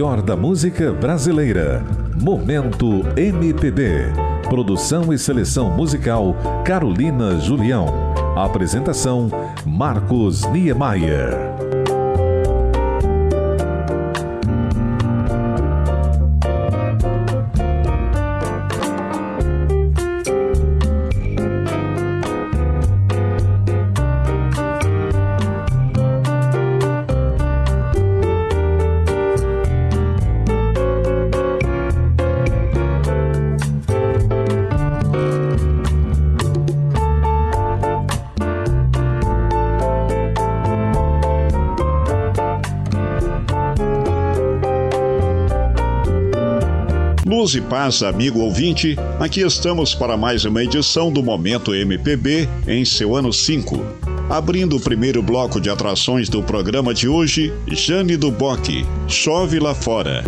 melhor da música brasileira. Momento MPB. Produção e seleção musical Carolina Julião. Apresentação Marcos Niemeyer. Luz e paz, amigo ouvinte, aqui estamos para mais uma edição do Momento MPB em seu ano 5. Abrindo o primeiro bloco de atrações do programa de hoje, Jane Boque, Chove lá fora.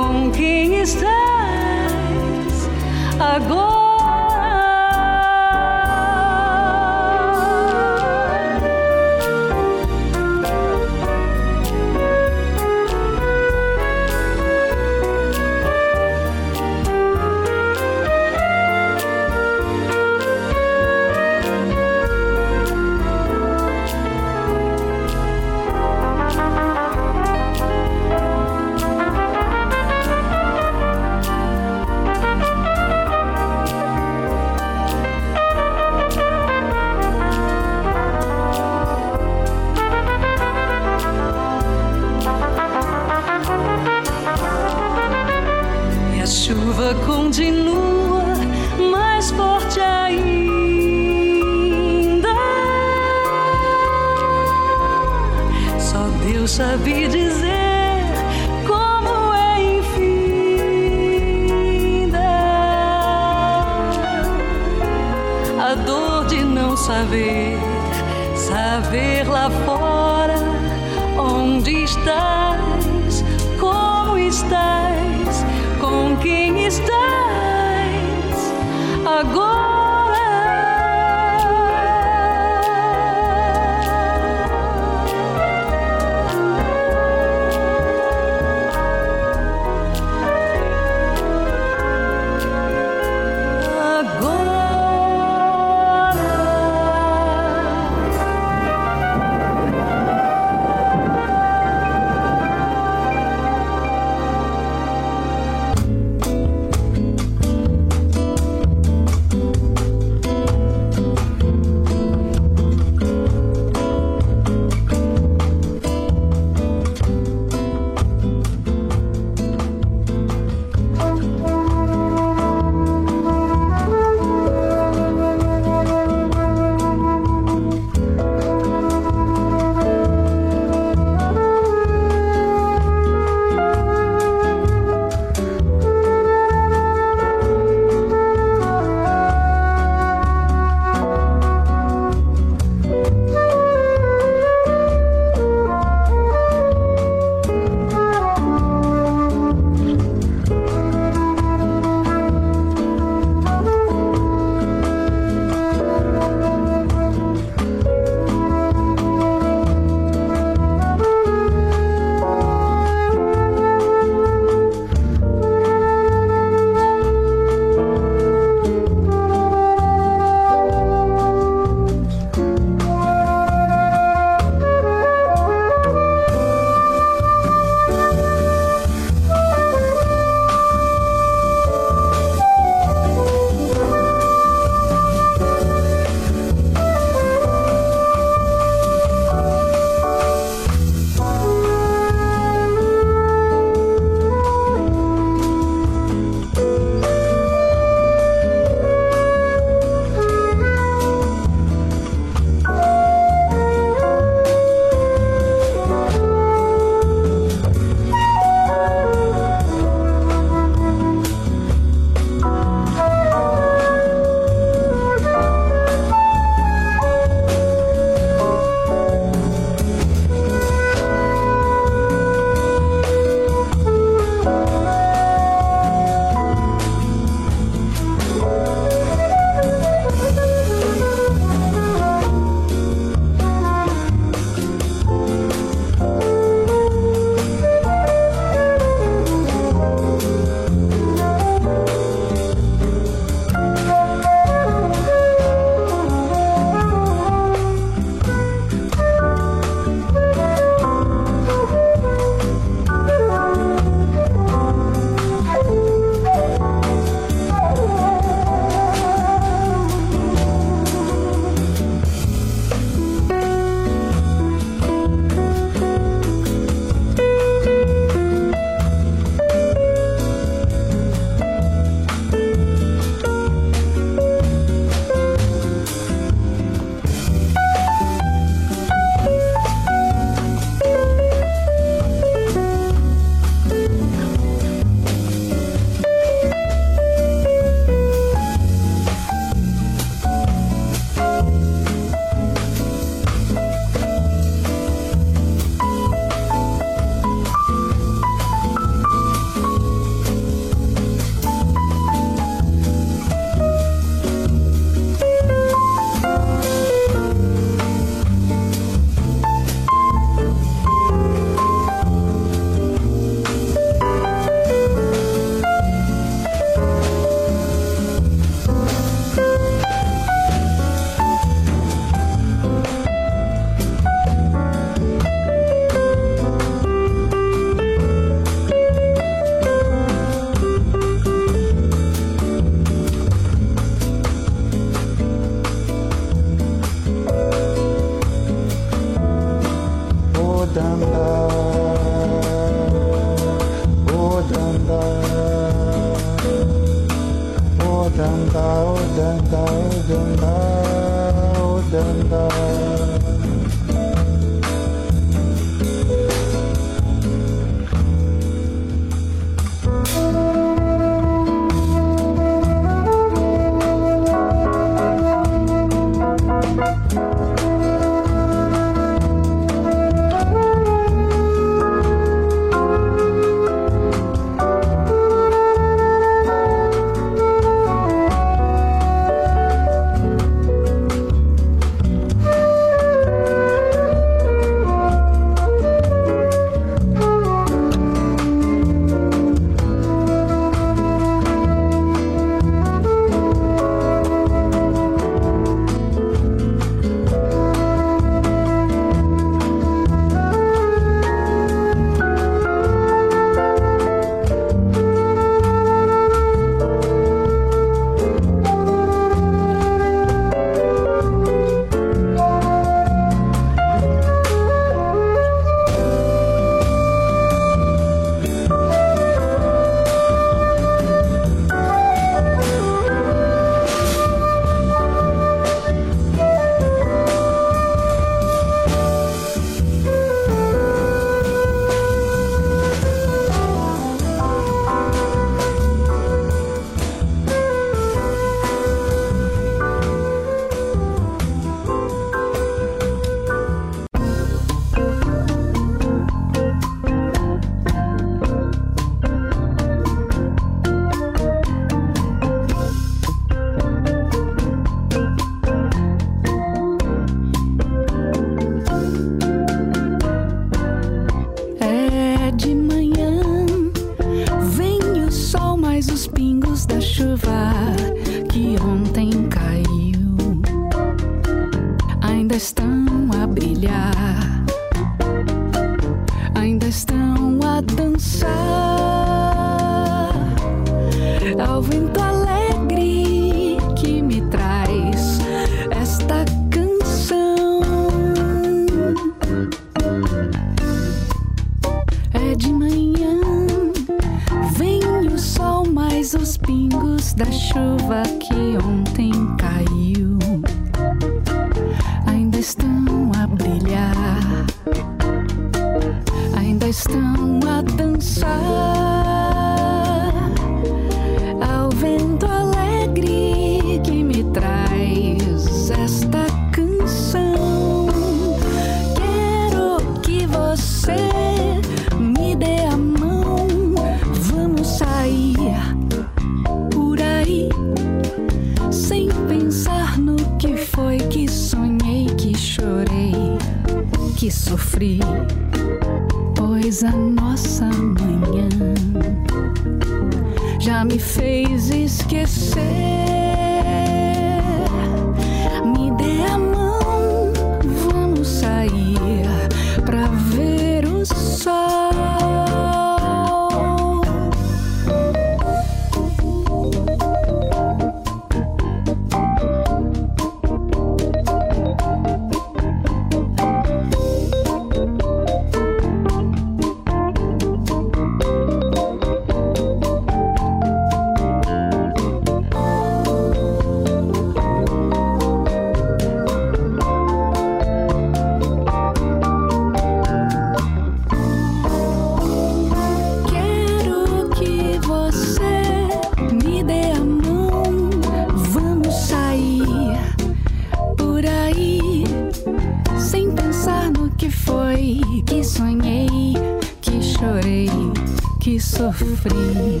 sofri,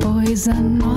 pois a nós.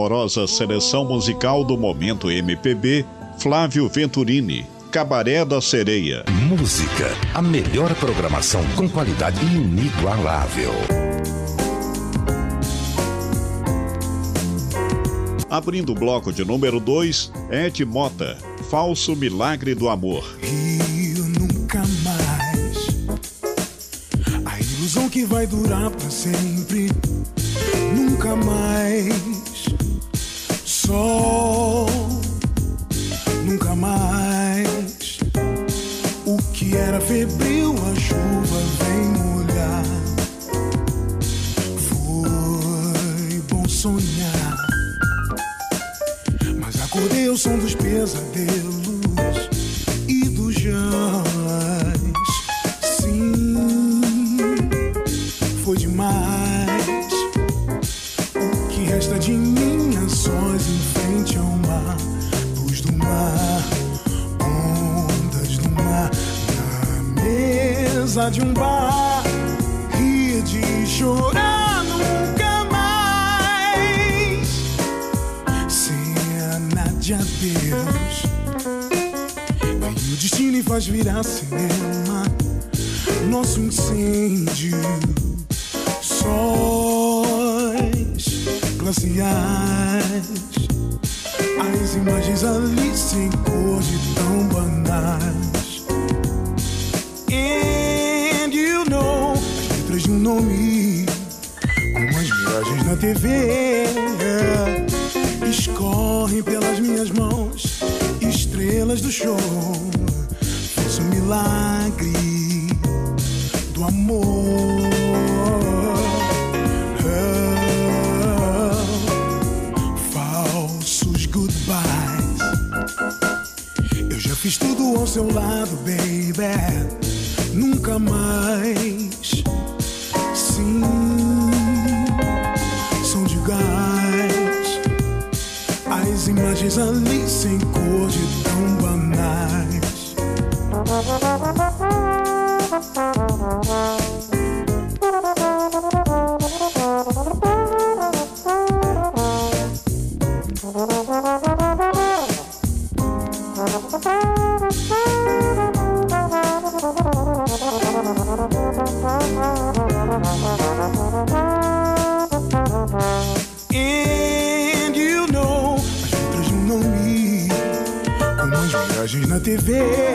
primorosa seleção musical do momento MPB, Flávio Venturini, Cabaré da Sereia. Música, a melhor programação com qualidade inigualável. Abrindo o bloco de número 2, Ed Mota, Falso Milagre do Amor. Rio nunca mais, a ilusão que vai durar para sempre, nunca mais na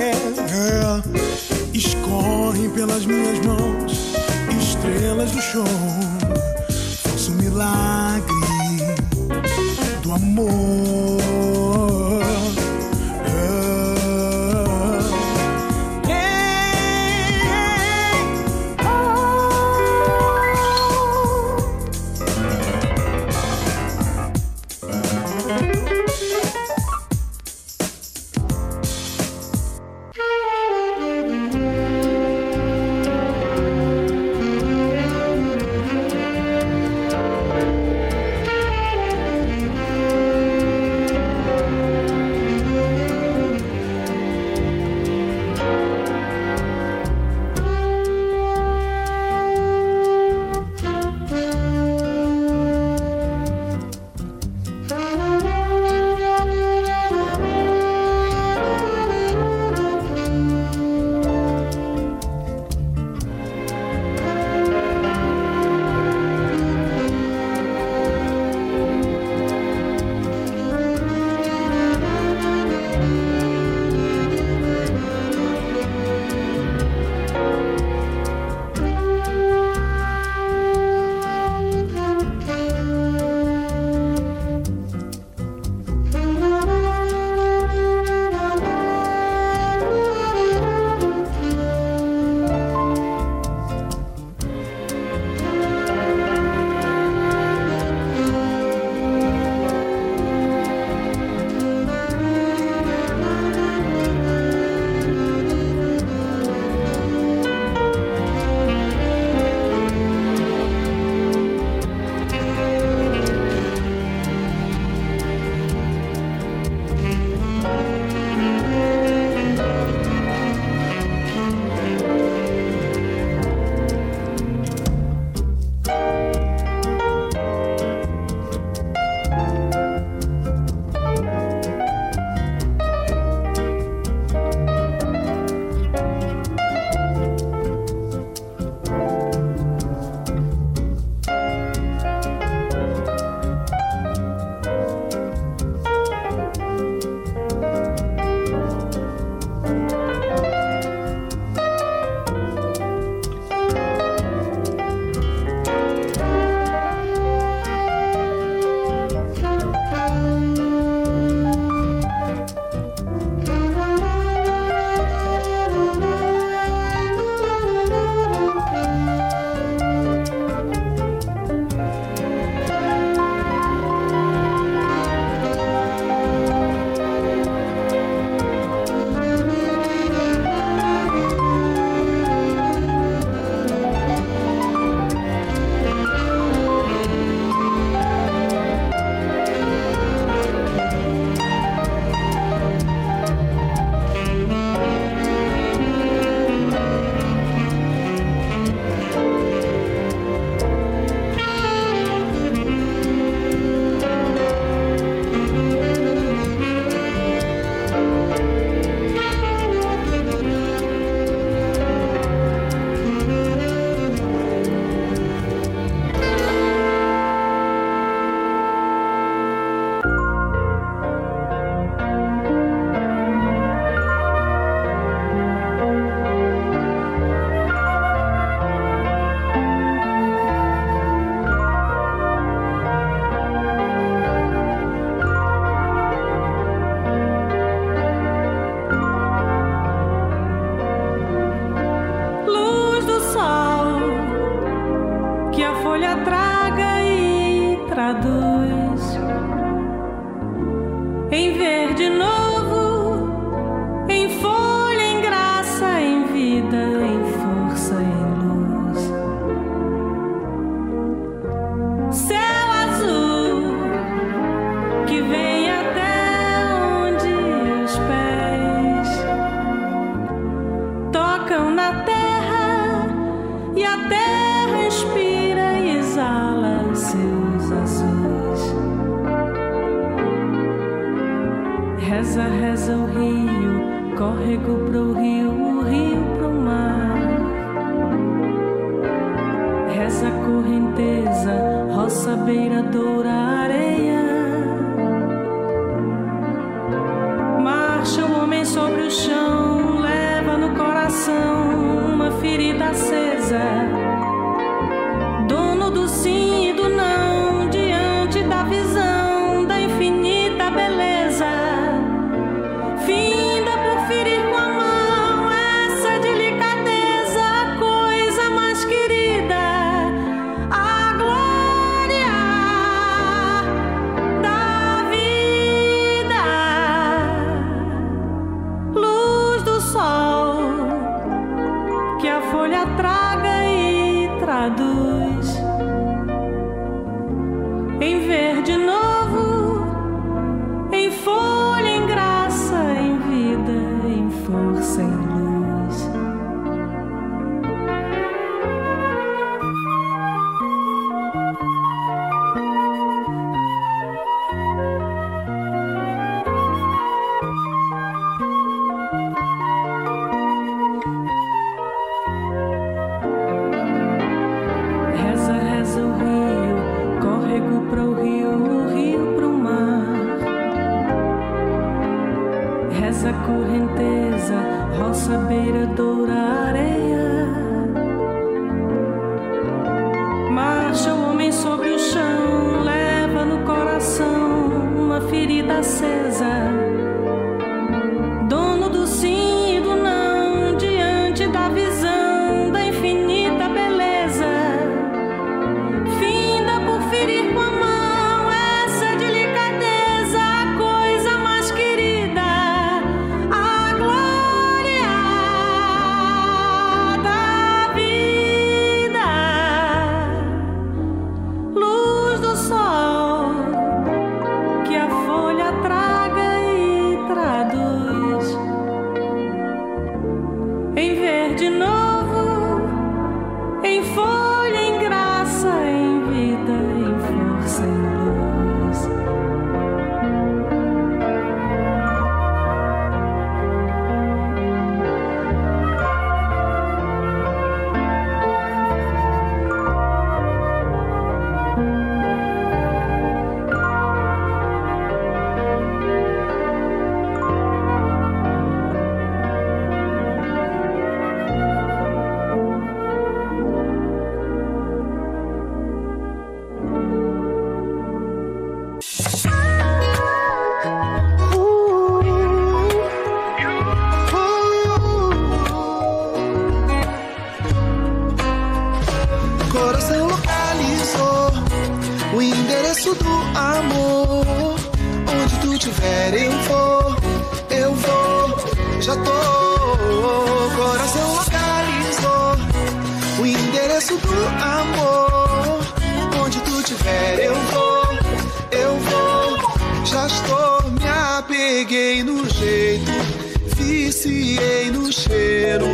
confiei no cheiro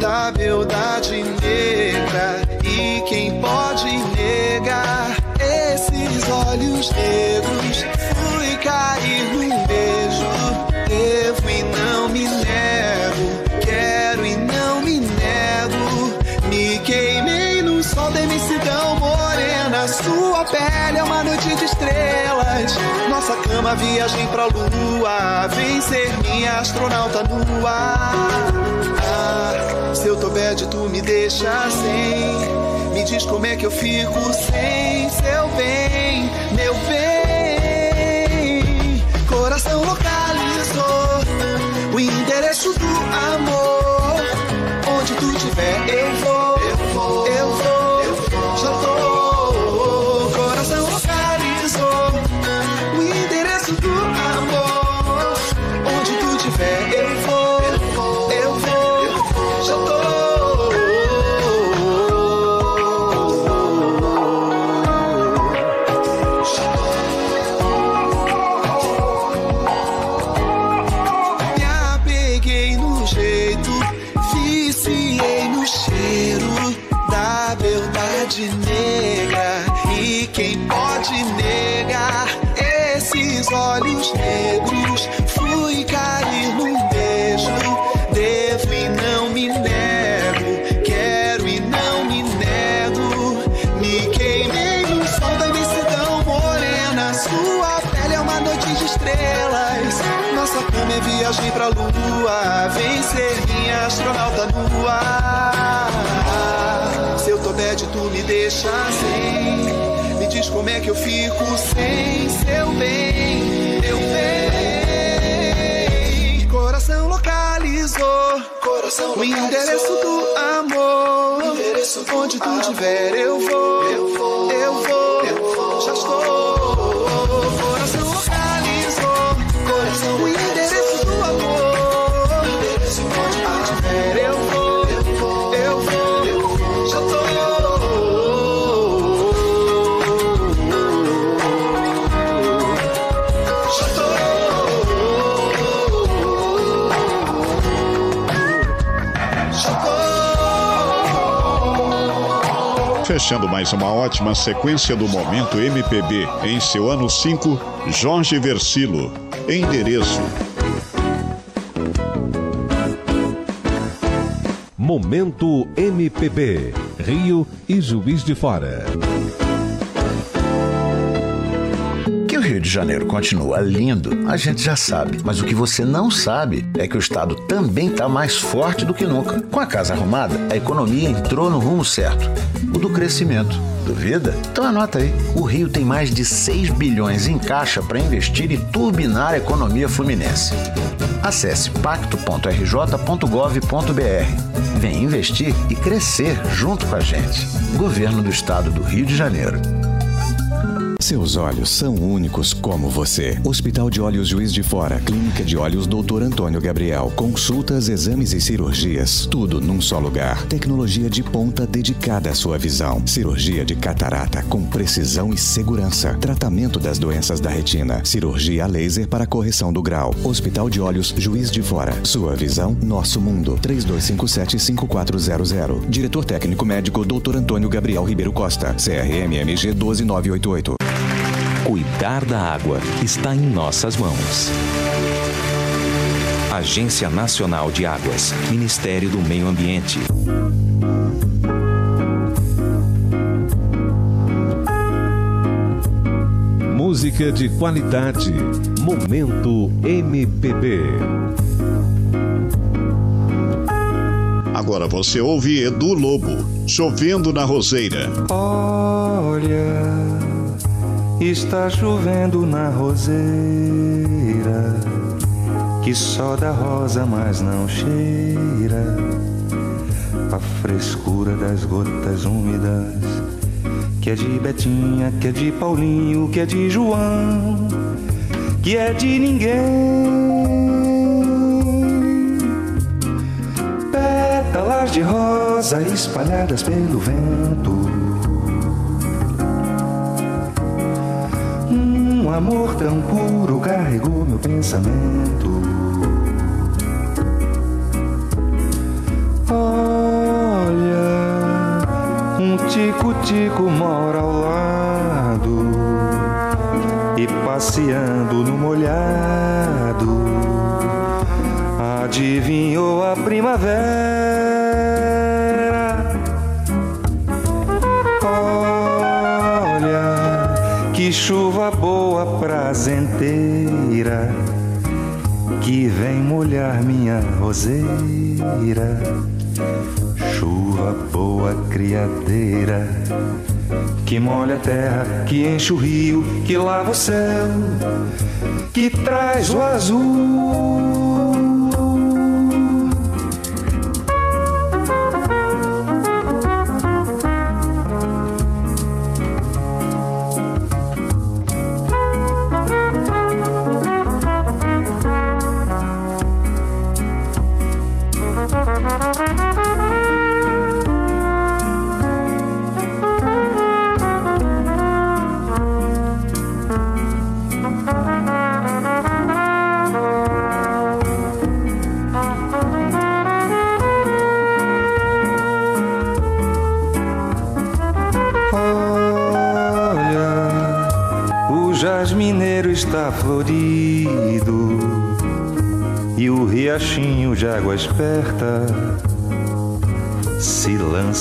da beldade negra. E quem pode negar esses olhos negros? Fui cair num beijo, devo e não me nego, quero e não me nego. Me queimei no sol da imensidão morena. Sua pele é uma noite de estrela. Uma Viagem pra Lua. Vem ser minha astronauta nua. Ah, se eu tô bad, tu me deixa sem. Me diz como é que eu fico sem seu bem, meu bem. Coração localizou o endereço do amor. Fico sem seu bem, meu bem. Coração localizou. Coração o endereço do amor. Endereço do Onde tu estiver, eu vou. Fechando mais uma ótima sequência do Momento MPB em seu ano 5, Jorge Versilo. Endereço. Momento MPB, Rio e Juiz de Fora. De Janeiro continua lindo, a gente já sabe. Mas o que você não sabe é que o estado também está mais forte do que nunca. Com a casa arrumada, a economia entrou no rumo certo o do crescimento. Duvida? Então anota aí. O Rio tem mais de 6 bilhões em caixa para investir e turbinar a economia fluminense. Acesse pacto.rj.gov.br. Vem investir e crescer junto com a gente. Governo do Estado do Rio de Janeiro. Seus olhos são únicos como você. Hospital de Olhos Juiz de Fora, Clínica de Olhos Dr. Antônio Gabriel. Consultas, exames e cirurgias, tudo num só lugar. Tecnologia de ponta dedicada à sua visão. Cirurgia de catarata com precisão e segurança. Tratamento das doenças da retina. Cirurgia laser para correção do grau. Hospital de Olhos Juiz de Fora. Sua visão, nosso mundo. 3257-5400. Diretor técnico médico Dr. Antônio Gabriel Ribeiro Costa. CRMMG 12988. Cuidar da água está em nossas mãos. Agência Nacional de Águas, Ministério do Meio Ambiente. Música de qualidade. Momento MPB. Agora você ouve Edu Lobo, Chovendo na Roseira. Olha, está chovendo na roseira, que só da rosa, mas não cheira a frescura das gotas úmidas, que é de Betinha, que é de Paulinho, que é de João, que é de ninguém. Pétalas de rosa espalhadas pelo vento. Amor tão puro carregou meu pensamento. Olha, um tico-tico mora ao lado e passeando no molhado adivinhou a primavera. Chuva boa, prazenteira, que vem molhar minha roseira. Chuva boa, criadeira, que molha a terra, que enche o rio, que lava o céu, que traz o azul.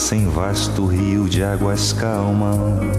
Se lança em vasto rio de águas calmas.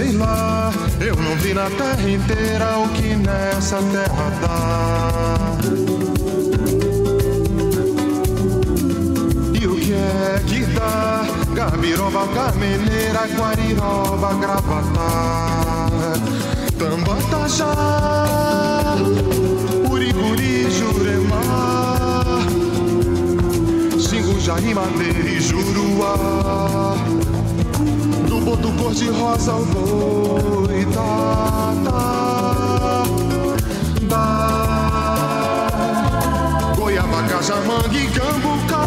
Sei lá, eu não vi na terra inteira o que nessa terra dá. E o que é que dá? Gabiroba, Carmeneira, Guariroba, Gravatá, Tambatajá, Uricuri, Juremar, Xingu, Jari, Madeira e Juruá do boto cor-de-rosa ao boi da, da, da. Goiaba, cajamanga e cambucá.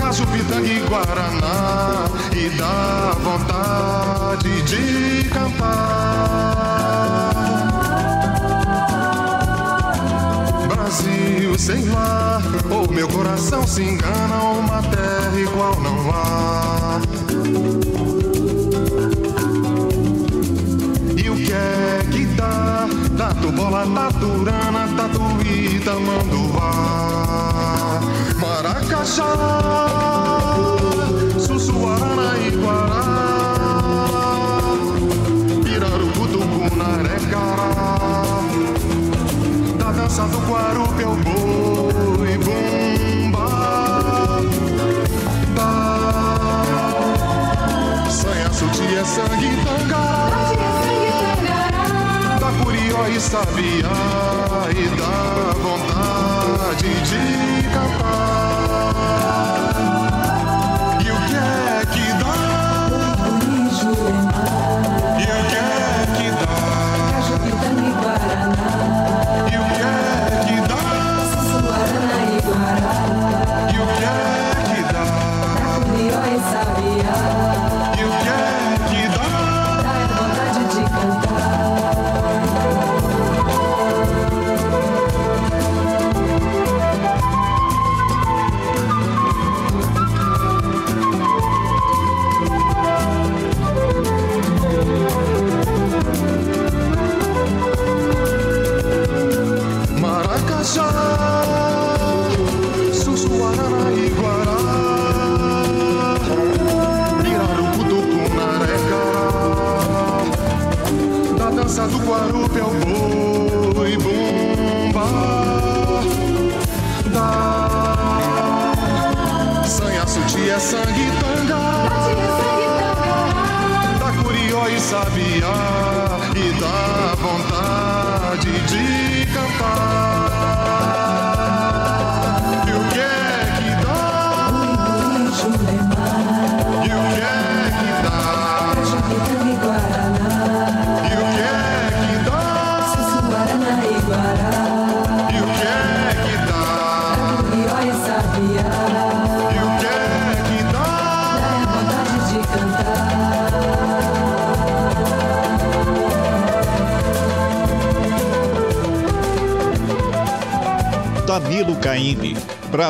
Caju, pitanga guaraná. E dá vontade de cantar. Brasil, sei lá Ou meu coração se engana. Uma terra igual não há bola, taturana, tatuí, tamanduá Maracajá, Sussuarana e Guará. Pirarucu, Tucunaré, Cará. Da dança do Guarupi é o boi, be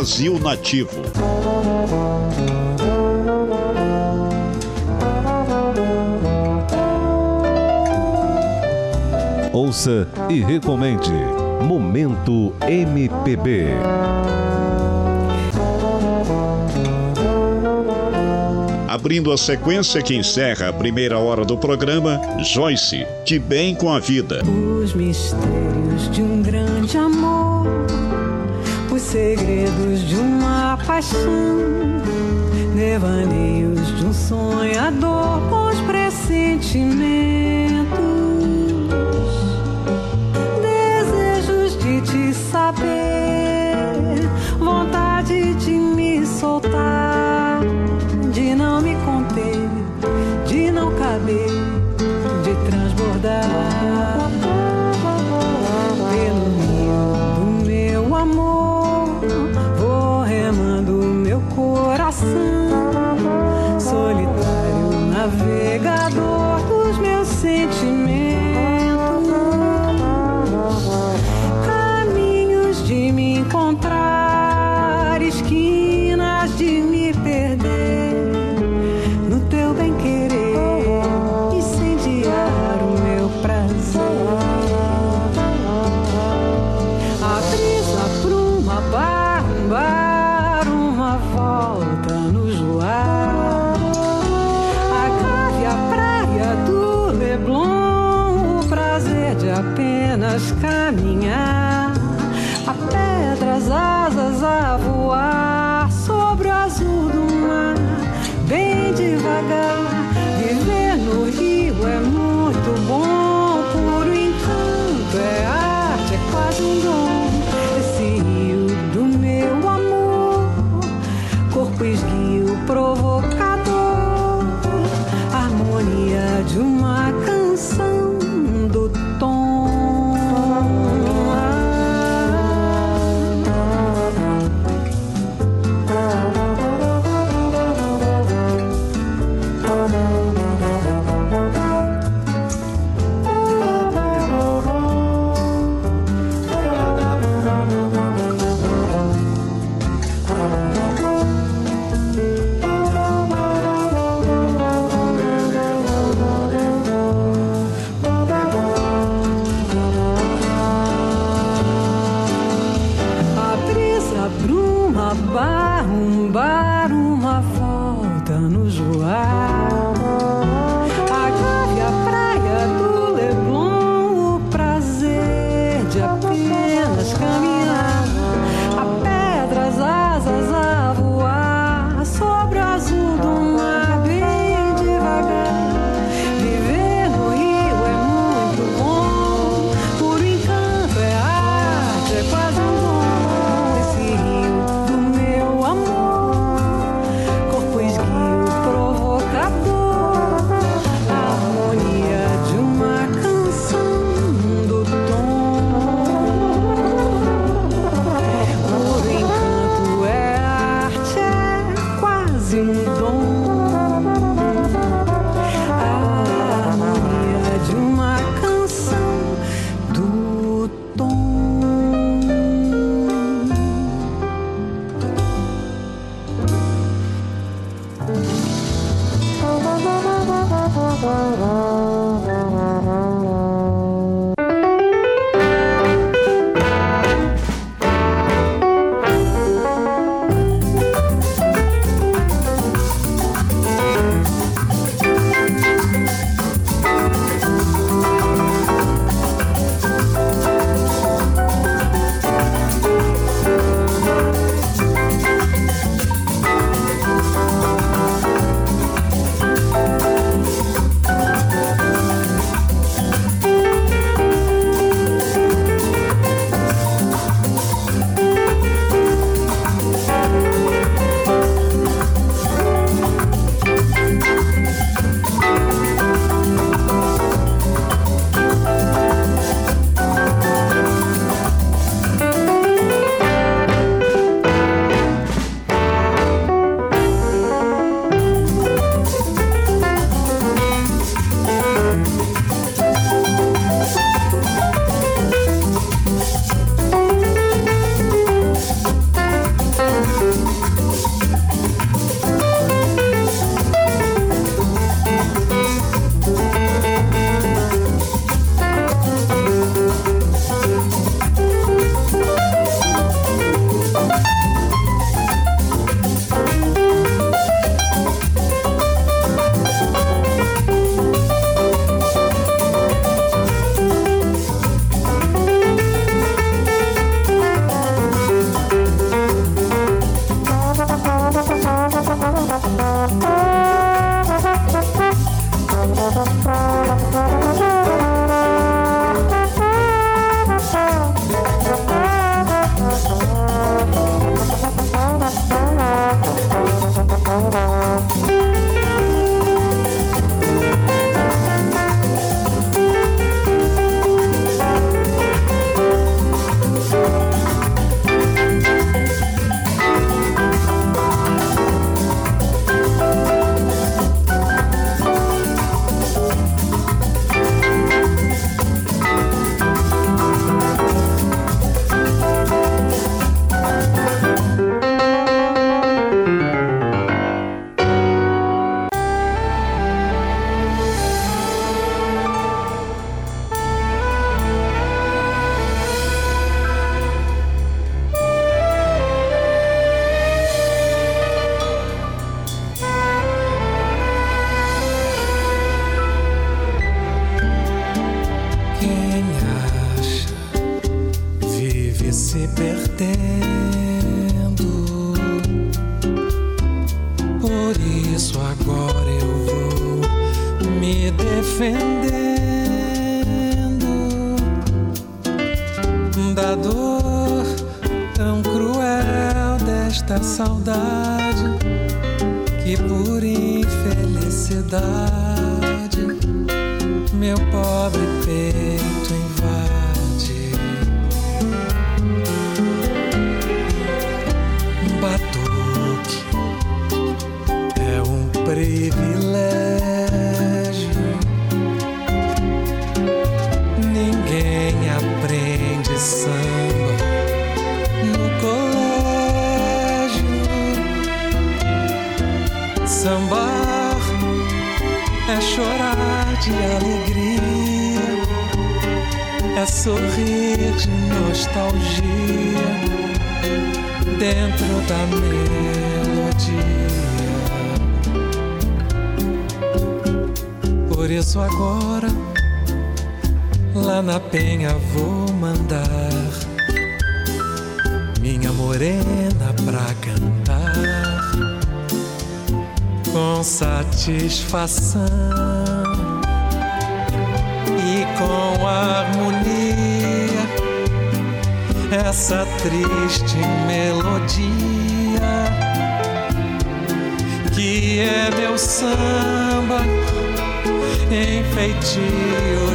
Brasil Nativo. Ouça e recomende. Momento MPB. Abrindo a sequência que encerra a primeira hora do programa, Joyce, De Bem com a Vida. Os mistérios de um grande amor, os segredos de uma paixão, devaneios de um sonhador os pressentimentos, desejos de te saber, vontade de me soltar,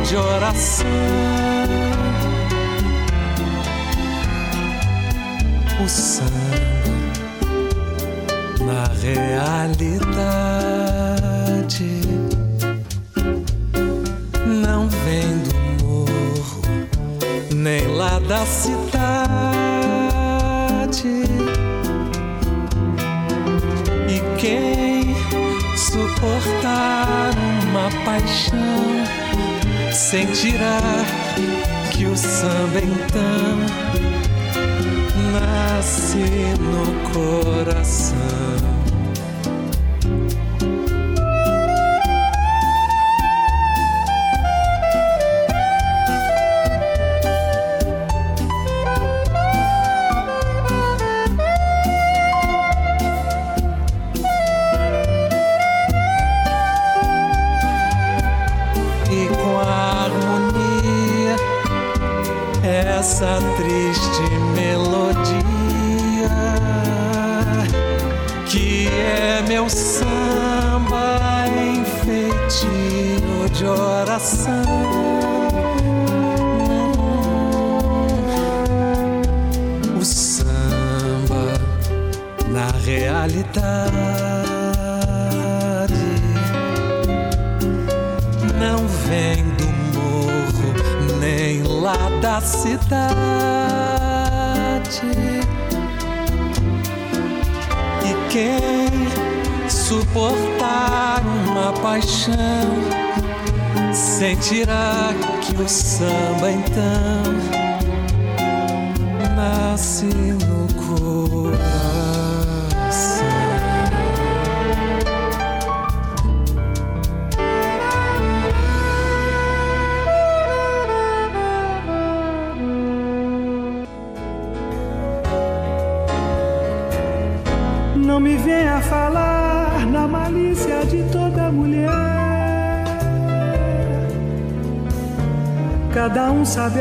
de oração.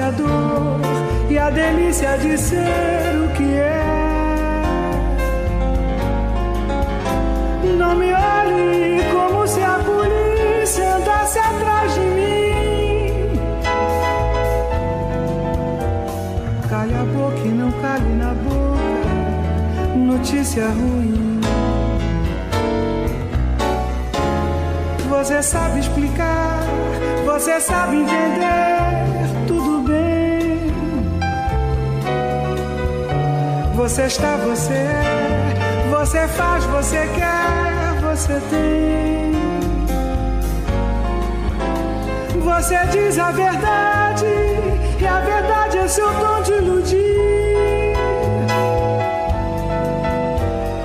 Sabe a dor e a delícia de ser o que é. Não me olhe como se a polícia andasse atrás de mim. Cale a boca e não cale na boca. Notícia ruim. Você sabe explicar, você sabe entender, Você está, você você faz, você quer, você tem. Você diz a verdade, e a verdade é seu dom de iludir.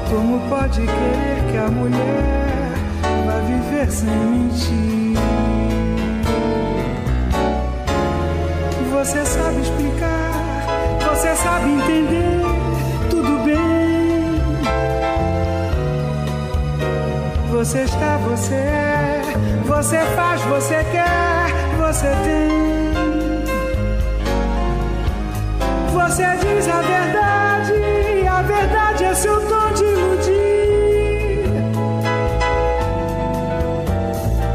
Como pode querer que a mulher vá viver sem mentir? Você sabe explicar, você sabe entender, Você está, você é, você faz, você quer, você tem. Você diz a verdade, e a verdade é seu tom de iludir.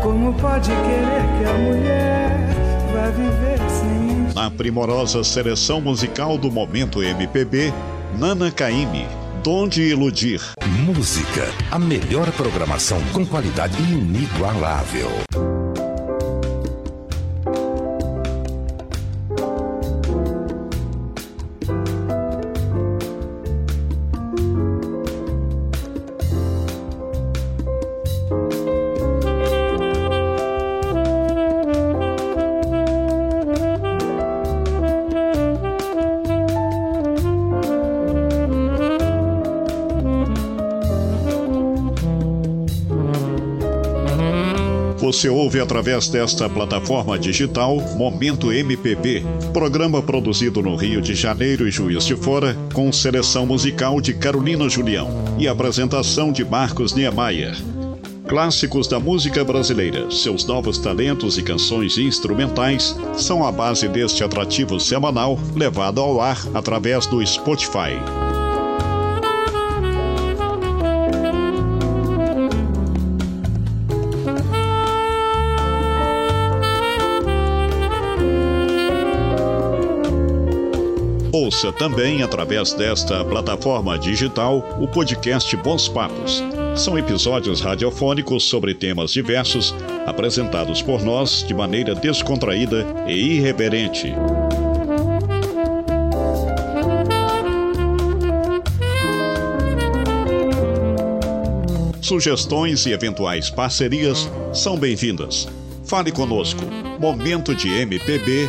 Como pode querer que a mulher vá viver sem? Na primorosa seleção musical do momento MPB, Nana Caymmi, Donde Iludir. Música, a melhor programação com qualidade inigualável. Você ouve através desta plataforma digital Momento MPB, programa produzido no Rio de Janeiro e Juiz de Fora, com seleção musical de Carolina Julião e apresentação de Marcos Niemeyer. Clássicos da música brasileira, seus novos talentos e canções instrumentais são a base deste atrativo semanal levado ao ar através do Spotify. Ouça também, através desta plataforma digital, o podcast Bons Papos. São episódios radiofônicos sobre temas diversos, apresentados por nós de maneira descontraída e irreverente. Sugestões e eventuais parcerias são bem-vindas. Fale conosco. Momento de MPB,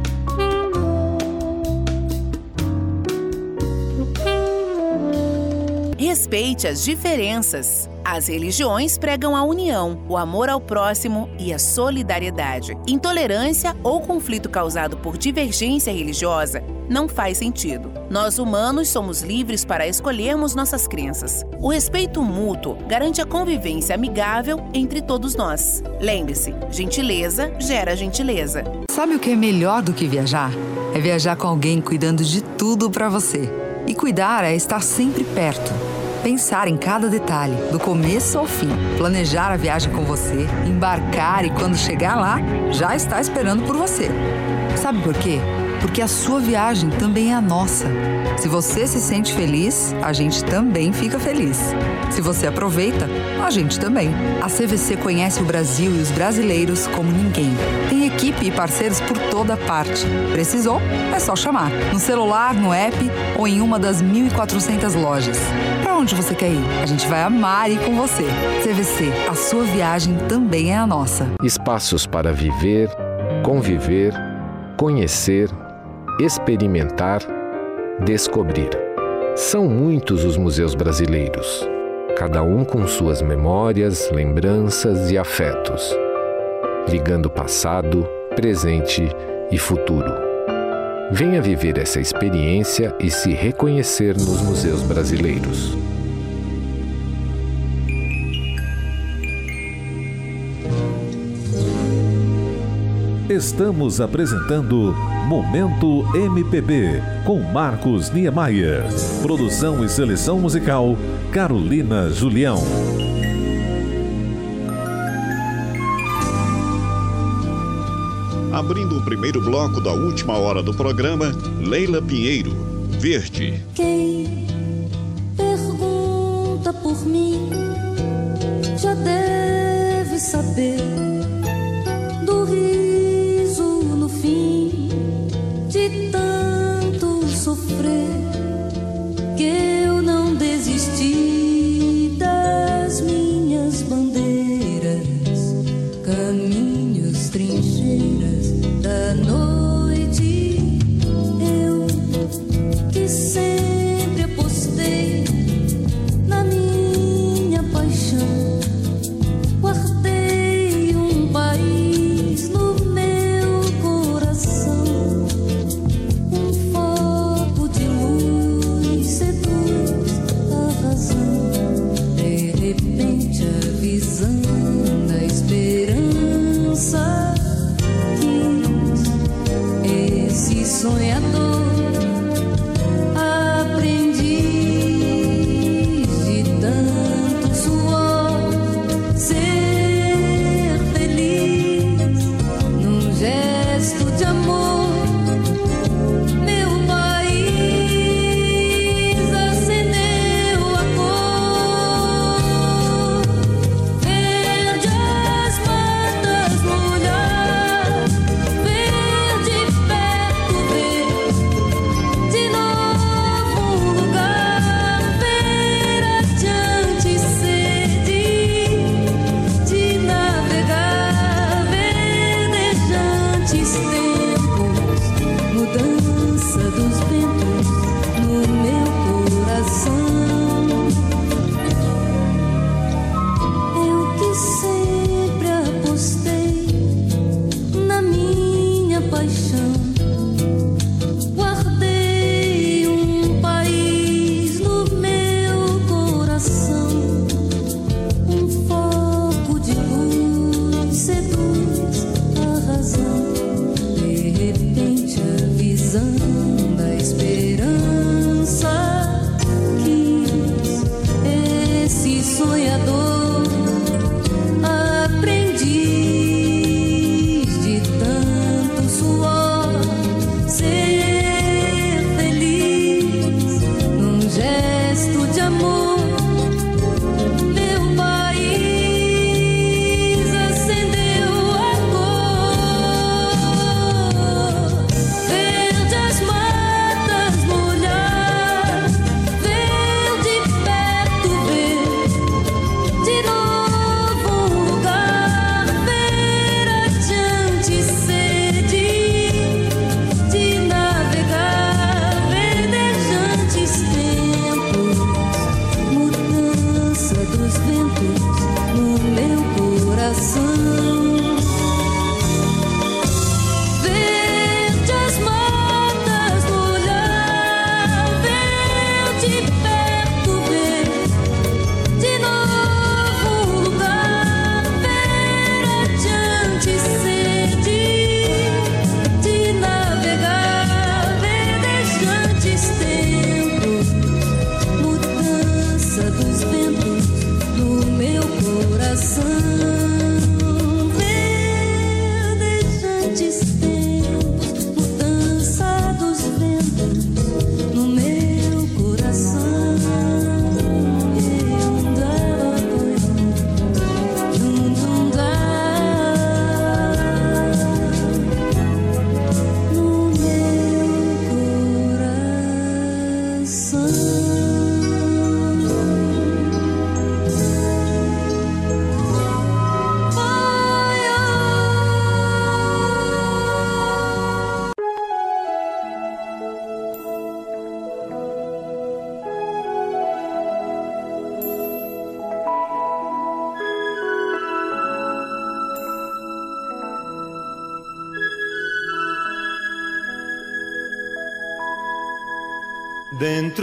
Respeite as diferenças. As religiões pregam a união, o amor ao próximo e a solidariedade. Intolerância ou conflito causado por divergência religiosa não faz sentido. Nós humanos somos livres para escolhermos nossas crenças. O respeito mútuo garante a convivência amigável entre todos nós. Lembre-se, gentileza gera gentileza. Sabe o que é melhor do que viajar? É viajar com alguém cuidando de tudo para você. E cuidar é estar sempre perto. Pensar em cada detalhe, do começo ao fim. Planejar a viagem com você, embarcar e quando chegar lá, já está esperando por você. Sabe por quê? Porque a sua viagem também é a nossa. Se você se sente feliz, a gente também fica feliz. Se você aproveita, a gente também. A CVC conhece o Brasil e os brasileiros como ninguém. Tem equipe e parceiros por toda parte. Precisou? É só chamar. No celular, no app ou em uma das 1.400 lojas. Onde você quer ir? A gente vai amar ir com você. CVC, a sua viagem também é a nossa. Espaços para viver, conviver, conhecer, experimentar, descobrir. São muitos os museus brasileiros, cada um com suas memórias, lembranças e afetos, ligando passado, presente e futuro. Venha viver essa experiência e se reconhecer nos museus brasileiros. Estamos apresentando Momento MPB com Marcos Niemeyer. Produção e seleção musical Carolina Julião. Abrindo o primeiro bloco da última hora do programa, Leila Pinheiro, Verde. Quem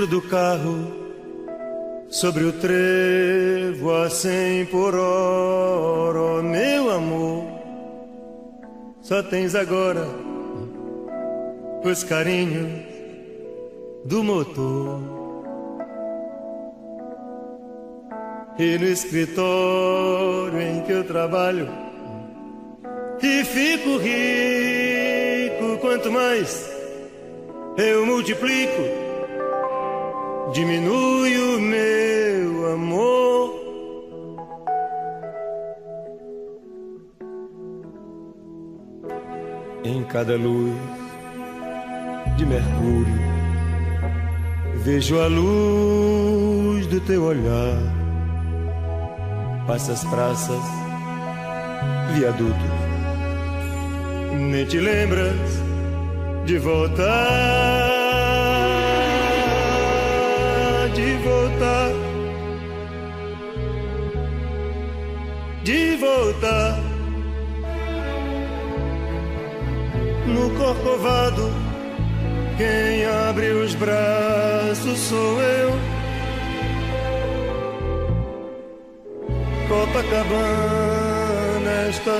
do carro sobre o trevo a cem por hora, oh, meu amor. Só tens agora os carinhos do motor. E no escritório em que eu trabalho, cada luz de mercúrio. Vejo a luz do teu olhar. Passas praças, viadutos. Nem te lembras de voltar.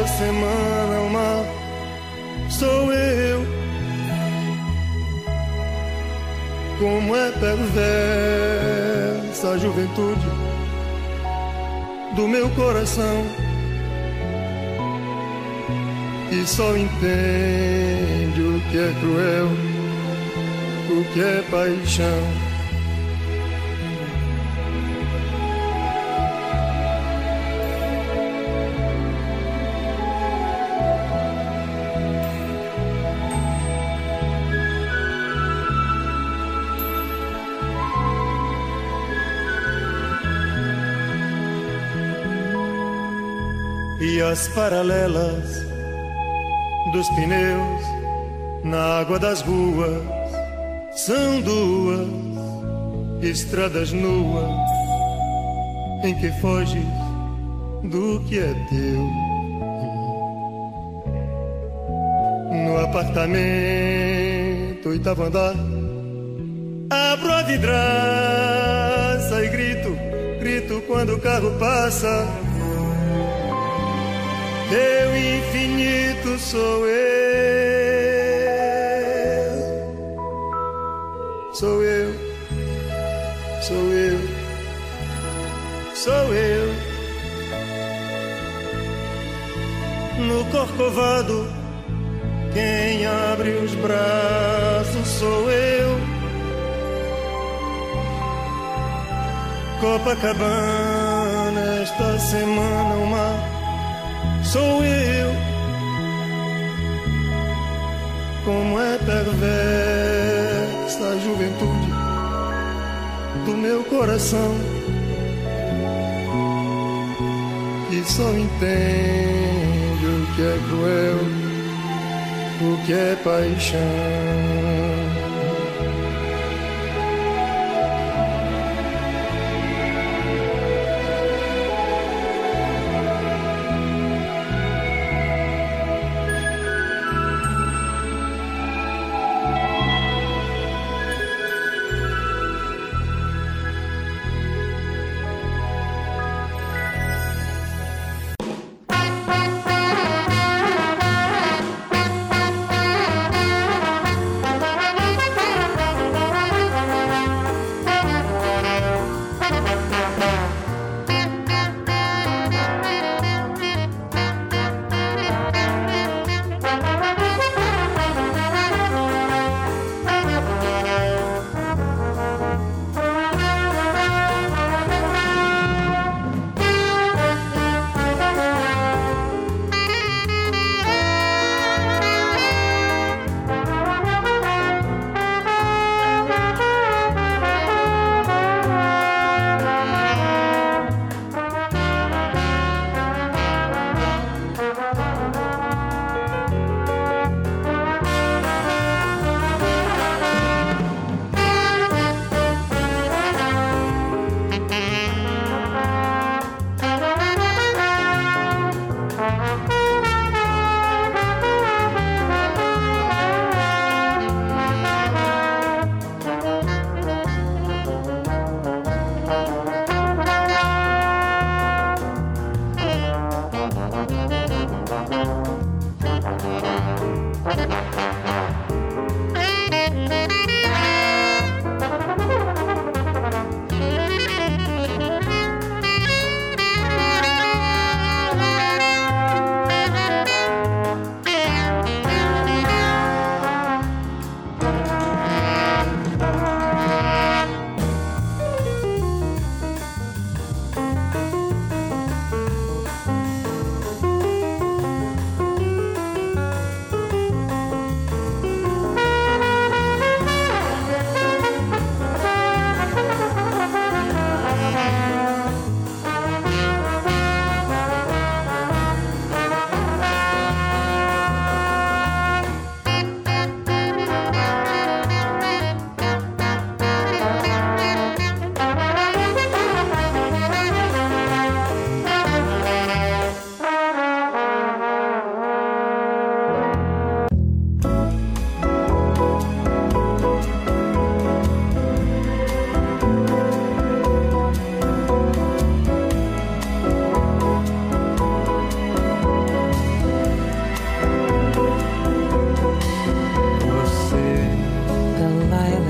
semana é o mal sou eu. Como é perversa a juventude do meu coração que só entende o que é cruel, o que é paixão. As paralelas dos pneus na água das ruas são duas estradas nuas em que foges do que é teu. No apartamento, oitavo andar, abro a vidraça e grito, grito quando o carro passa teu infinito sou eu, sou eu, sou eu, sou eu. No corcovado, quem abre os braços sou eu. Copacabana, esta semana o mar sou eu. Como é perversa a juventude do meu coração. E só entende o que é cruel, o que é paixão.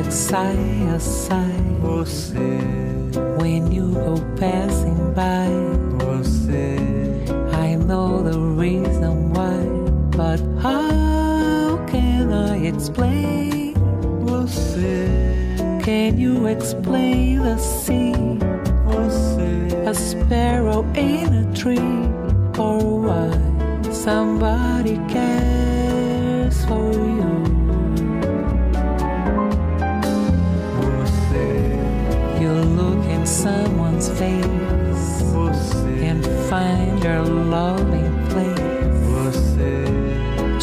Walk side by side. Você. When you go passing by. Você. I know the reason why, but how can I explain? Você. Can you explain the sea? Você. A sparrow in a tree, or why somebody cares for? You someone's face and find your loving place.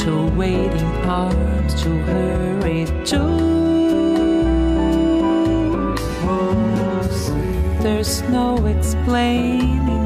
To waiting arms to hurry to. There's no explaining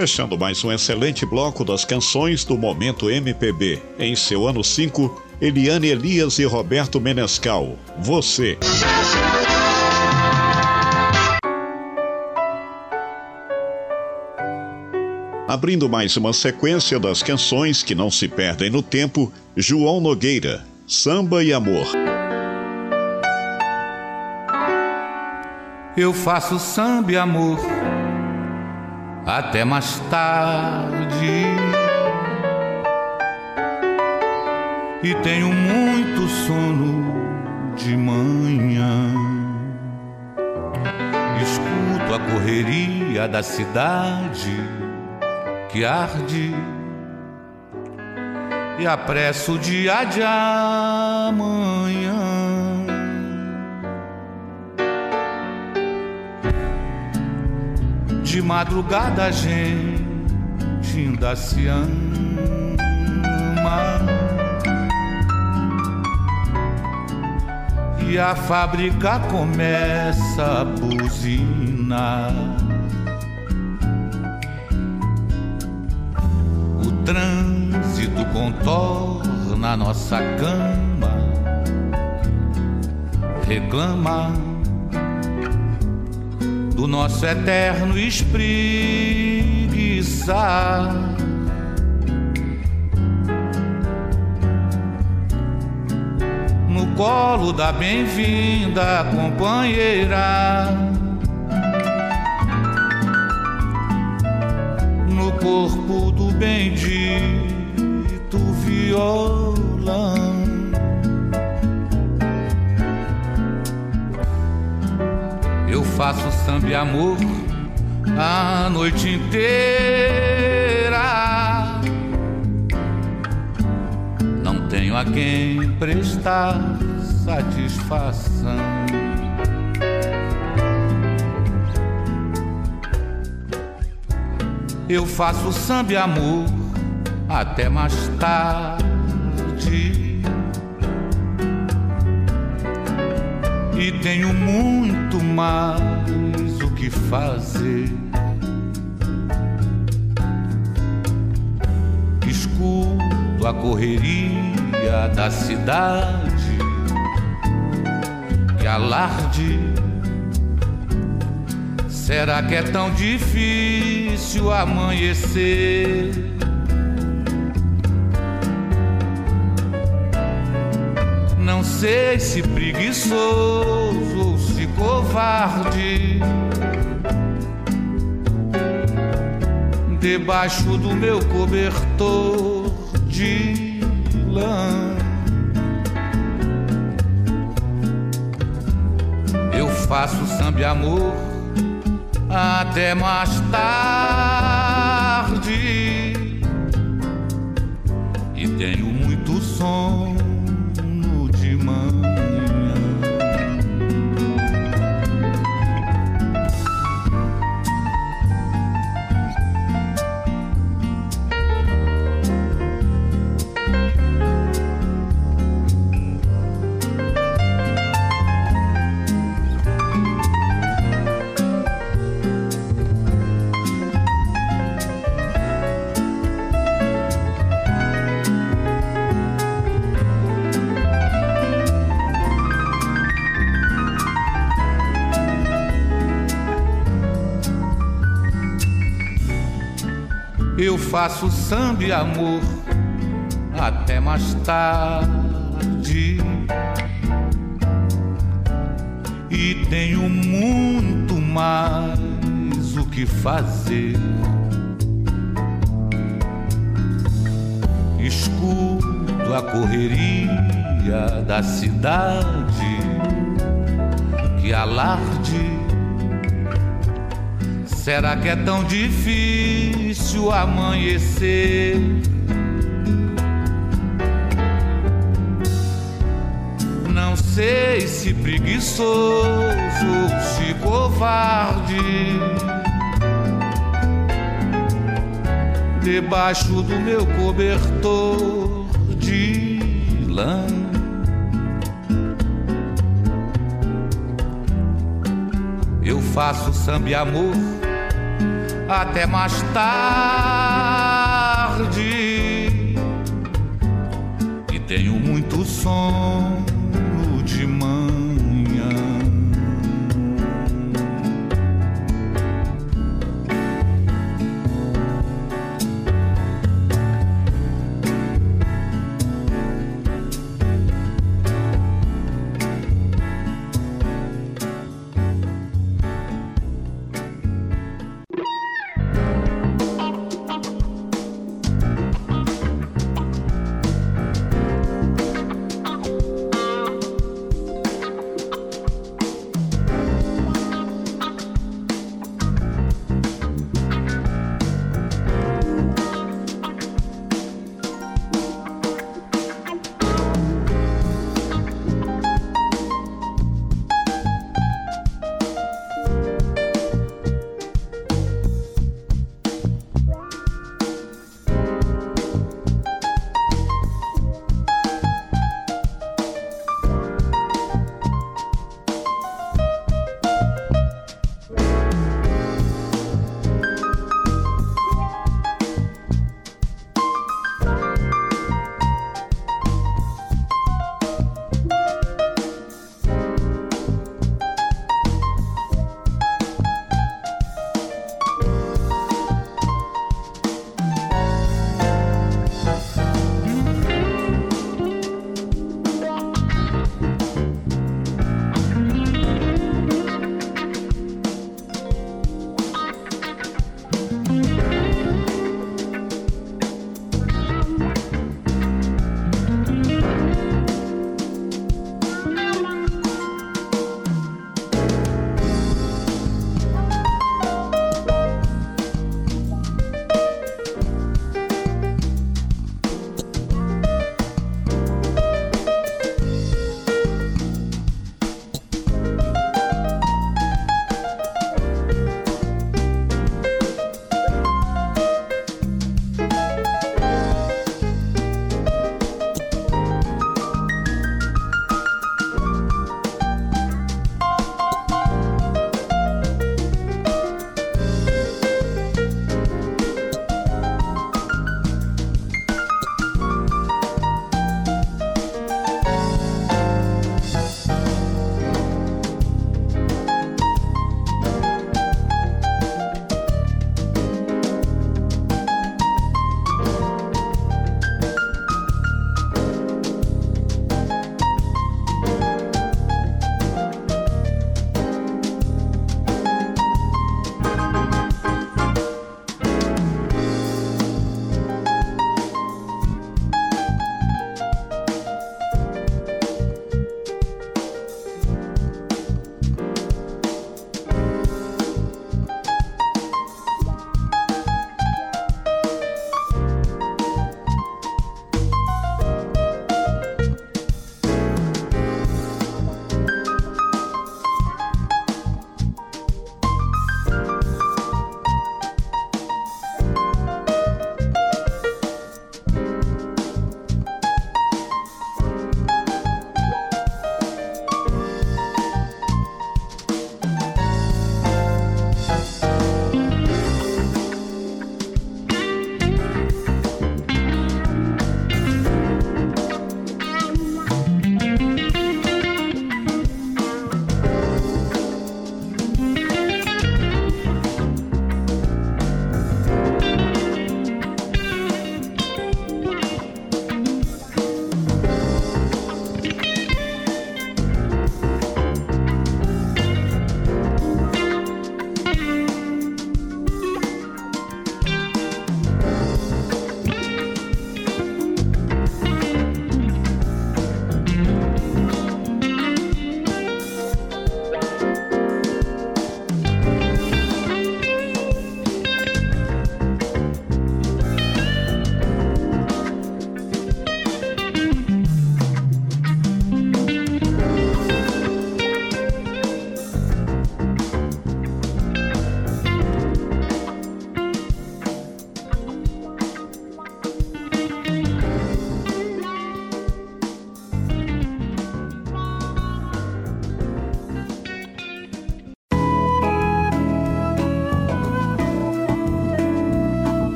Fechando mais um excelente bloco das canções do Momento MPB. Em seu ano 5, Eliane Elias e Roberto Menescal. Você. Abrindo mais uma sequência das canções que não se perdem no tempo, João Nogueira, Samba e Amor. Eu faço samba e amor até mais tarde. E tenho muito sono de manhã. Escuto a correria da cidade que arde. e apresso o dia de amanhã. De madrugada a gente ainda se ama. E a fábrica começa a buzinar. O trânsito contorna nossa cama, reclama do nosso eterno espreguiçar. No colo da bem-vinda companheira. No corpo do bendito violão. Faço samba e amor a noite inteira. Não tenho a quem prestar satisfação. Eu faço samba e amor até mais tarde. E tenho muito mais o que fazer. Escuto a correria da cidade que alarde. Será que é tão difícil amanhecer? Sei se preguiçoso ou se covarde. Debaixo do meu cobertor de lã. Eu faço samba amor até mais tarde. E tenho muito sono faço samba e amor até mais tarde. E tenho muito mais o que fazer. Escuto a correria da cidade que alarde. Será que é tão difícil amanhecer? Não sei se preguiçoso ou se covarde. Debaixo do meu cobertor de lã. Eu faço samba e amor até mais tarde. E tenho muito sono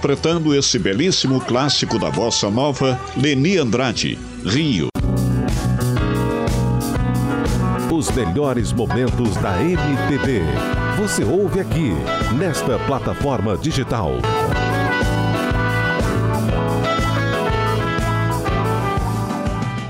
Interpretando esse belíssimo clássico da bossa nova, Leni Andrade, Rio. Os melhores momentos da MPB. Você ouve aqui, nesta plataforma digital.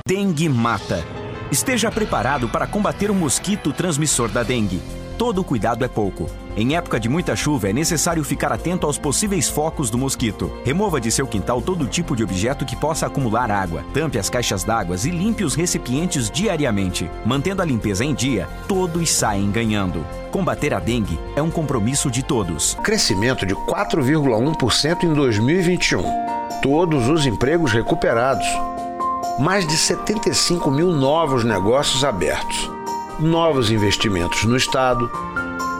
Dengue mata. Esteja preparado para combater o mosquito transmissor da dengue. Todo cuidado é pouco. Em época de muita chuva, é necessário ficar atento aos possíveis focos do mosquito. Remova de seu quintal todo tipo de objeto que possa acumular água. Tampe as caixas d'água e limpe os recipientes diariamente. Mantendo a limpeza em dia, todos saem ganhando. Combater a dengue é um compromisso de todos. Crescimento de 4,1% em 2021. Todos os empregos recuperados. Mais de 75 mil novos negócios abertos. Novos investimentos no Estado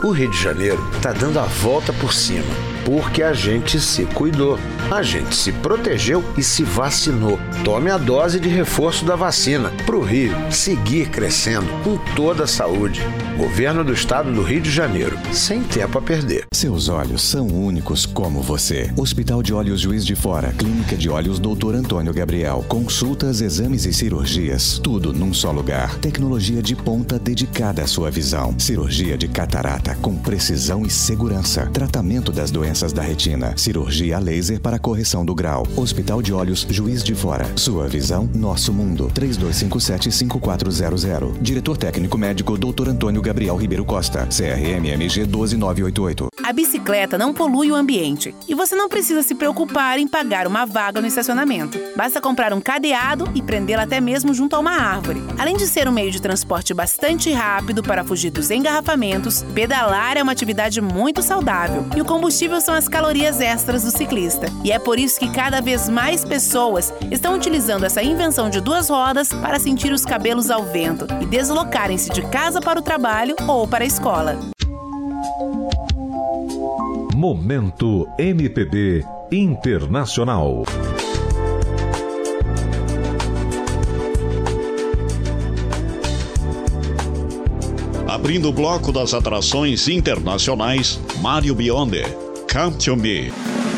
o Rio de Janeiro está dando a volta por cima, porque a gente se cuidou, a gente se protegeu e se vacinou. Tome a dose de reforço da vacina para o Rio seguir crescendo com toda a saúde. Governo do Estado do Rio de Janeiro, sem tempo a perder. Seus olhos são únicos como você. Hospital de Olhos Juiz de Fora, Clínica de Olhos Dr. Antônio Gabriel. Consultas, exames e cirurgias, tudo num só lugar. Tecnologia de ponta dedicada à sua visão. Cirurgia de catarata com precisão e segurança. Tratamento das doenças da retina. Cirurgia laser para correção do grau. Hospital de Olhos Juiz de Fora. Sua visão, nosso mundo. 3257-5400. Diretor técnico médico Dr. Antônio Gabriel Ribeiro Costa. CRMMG 12988. A bicicleta não polui o ambiente e você não precisa se preocupar em pagar uma vaga no estacionamento. Basta comprar um cadeado e prendê-la até mesmo junto a uma árvore. Além de ser um meio de transporte bastante rápido para fugir dos engarrafamentos, pedalar é uma atividade muito saudável e o combustível são as calorias extras do ciclista. E é por isso que cada vez mais pessoas estão utilizando essa invenção de duas rodas para sentir os cabelos ao vento e deslocarem-se de casa para o trabalho ou para a escola. Momento MPB Internacional. Abrindo o bloco das atrações internacionais, Mário Bionde, Come to Me.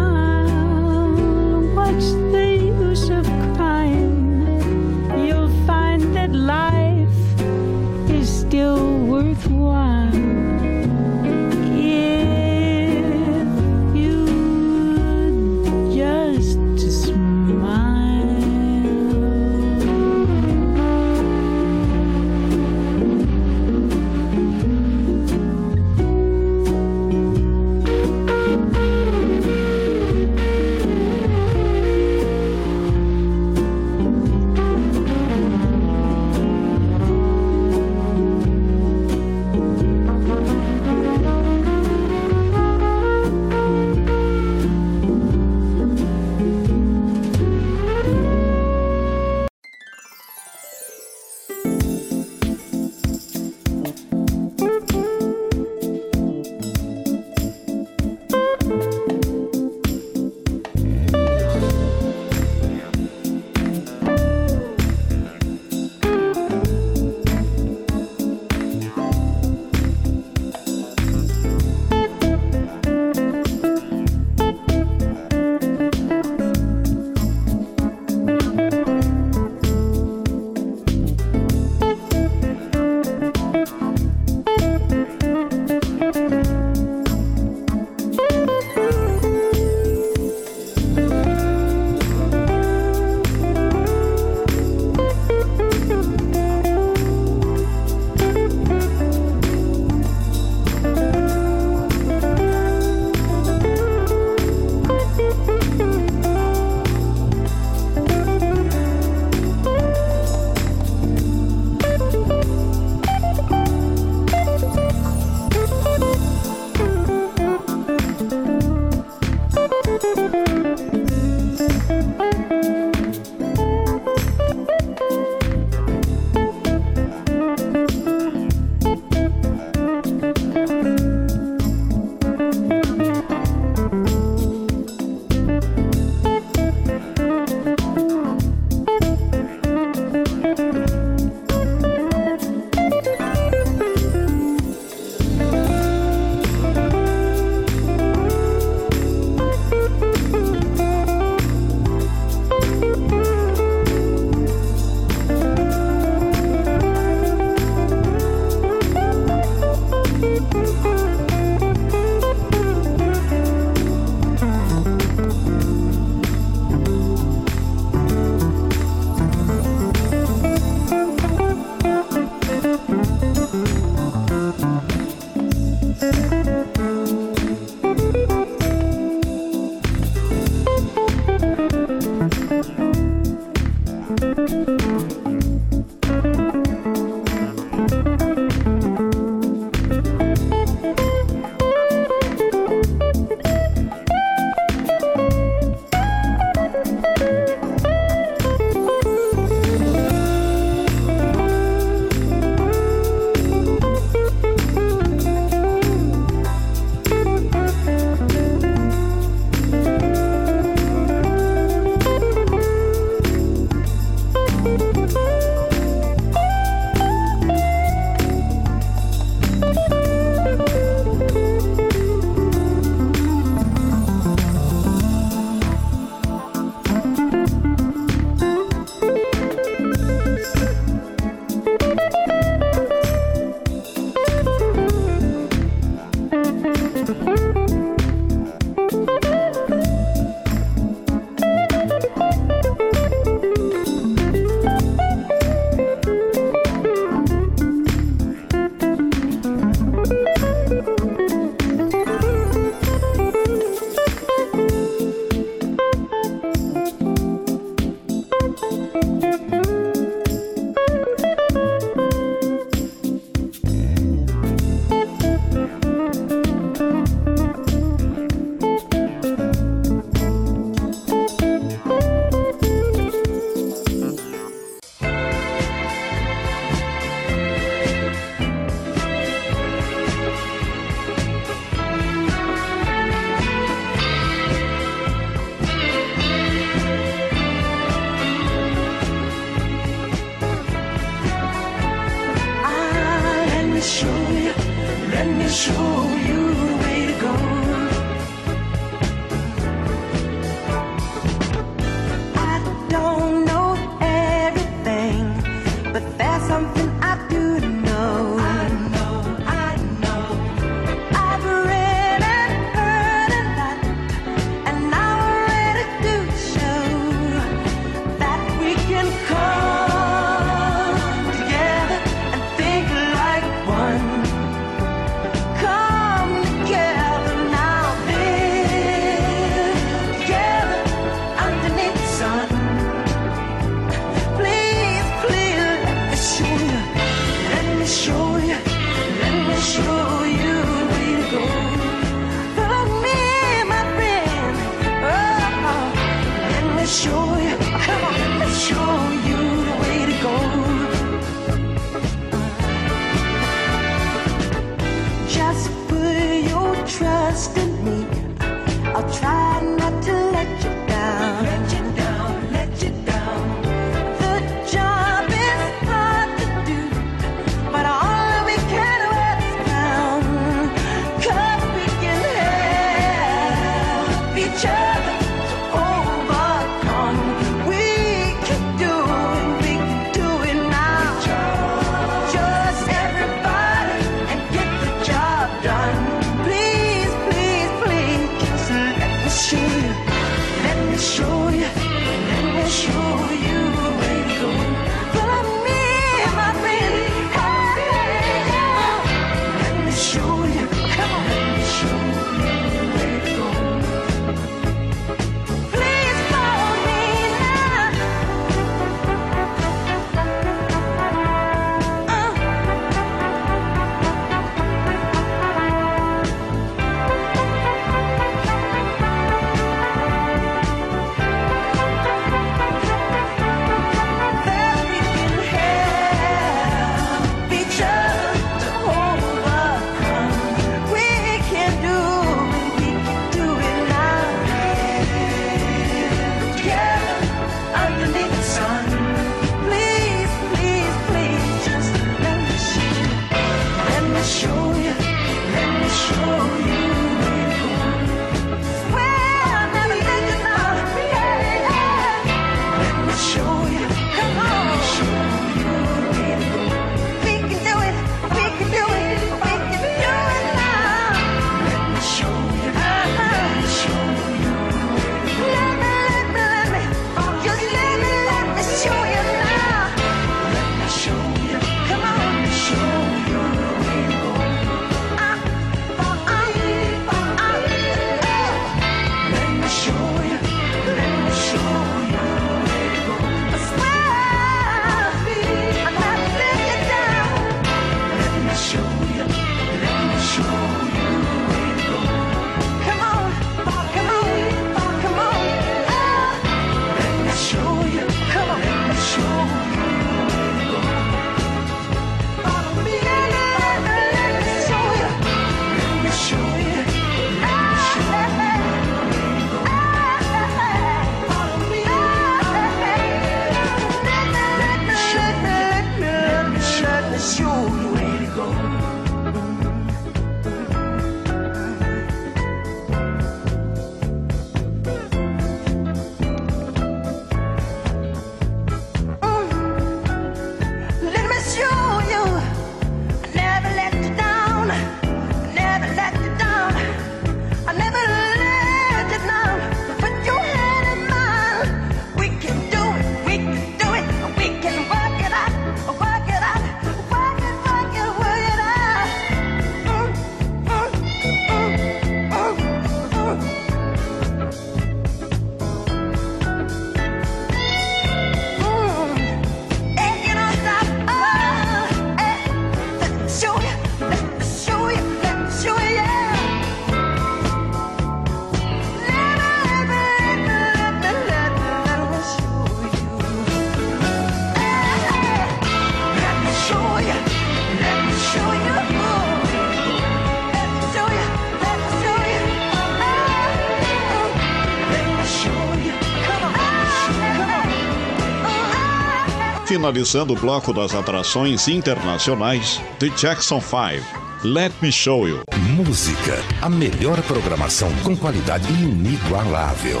Finalizando o bloco das atrações internacionais, The Jackson 5, Let Me Show You. Música, a melhor programação com qualidade inigualável.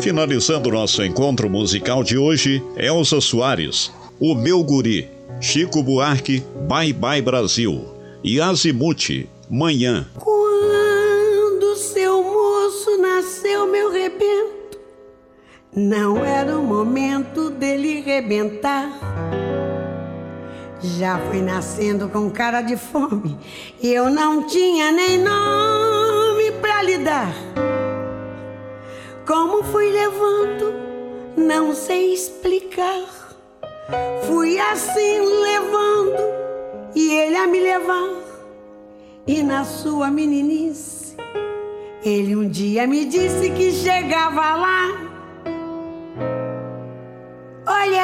Finalizando nosso encontro musical de hoje, Elza Soares, O Meu Guri, Chico Buarque, Bye Bye Brasil e Azimuth, Manhã. Quando seu moço nasceu, meu rebento, não era o momento dele rebentar. Já foi nascendo com cara de fome e eu não tinha nem nome pra lhe dar. Como fui levando, não sei explicar.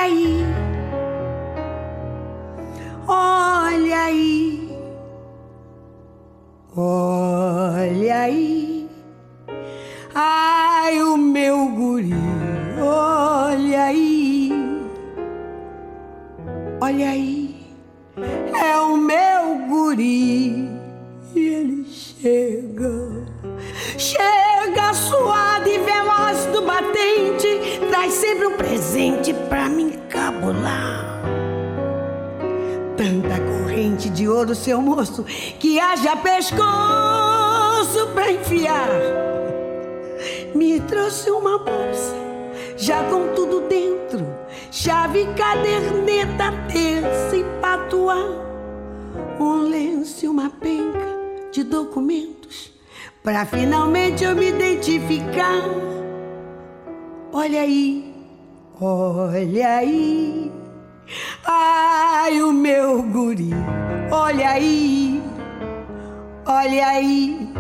Aí, chave, caderneta, terça e patuá. Um lenço e uma penca de documentos, pra finalmente eu me identificar. Olha aí, olha aí, ai o meu guri, olha aí, olha aí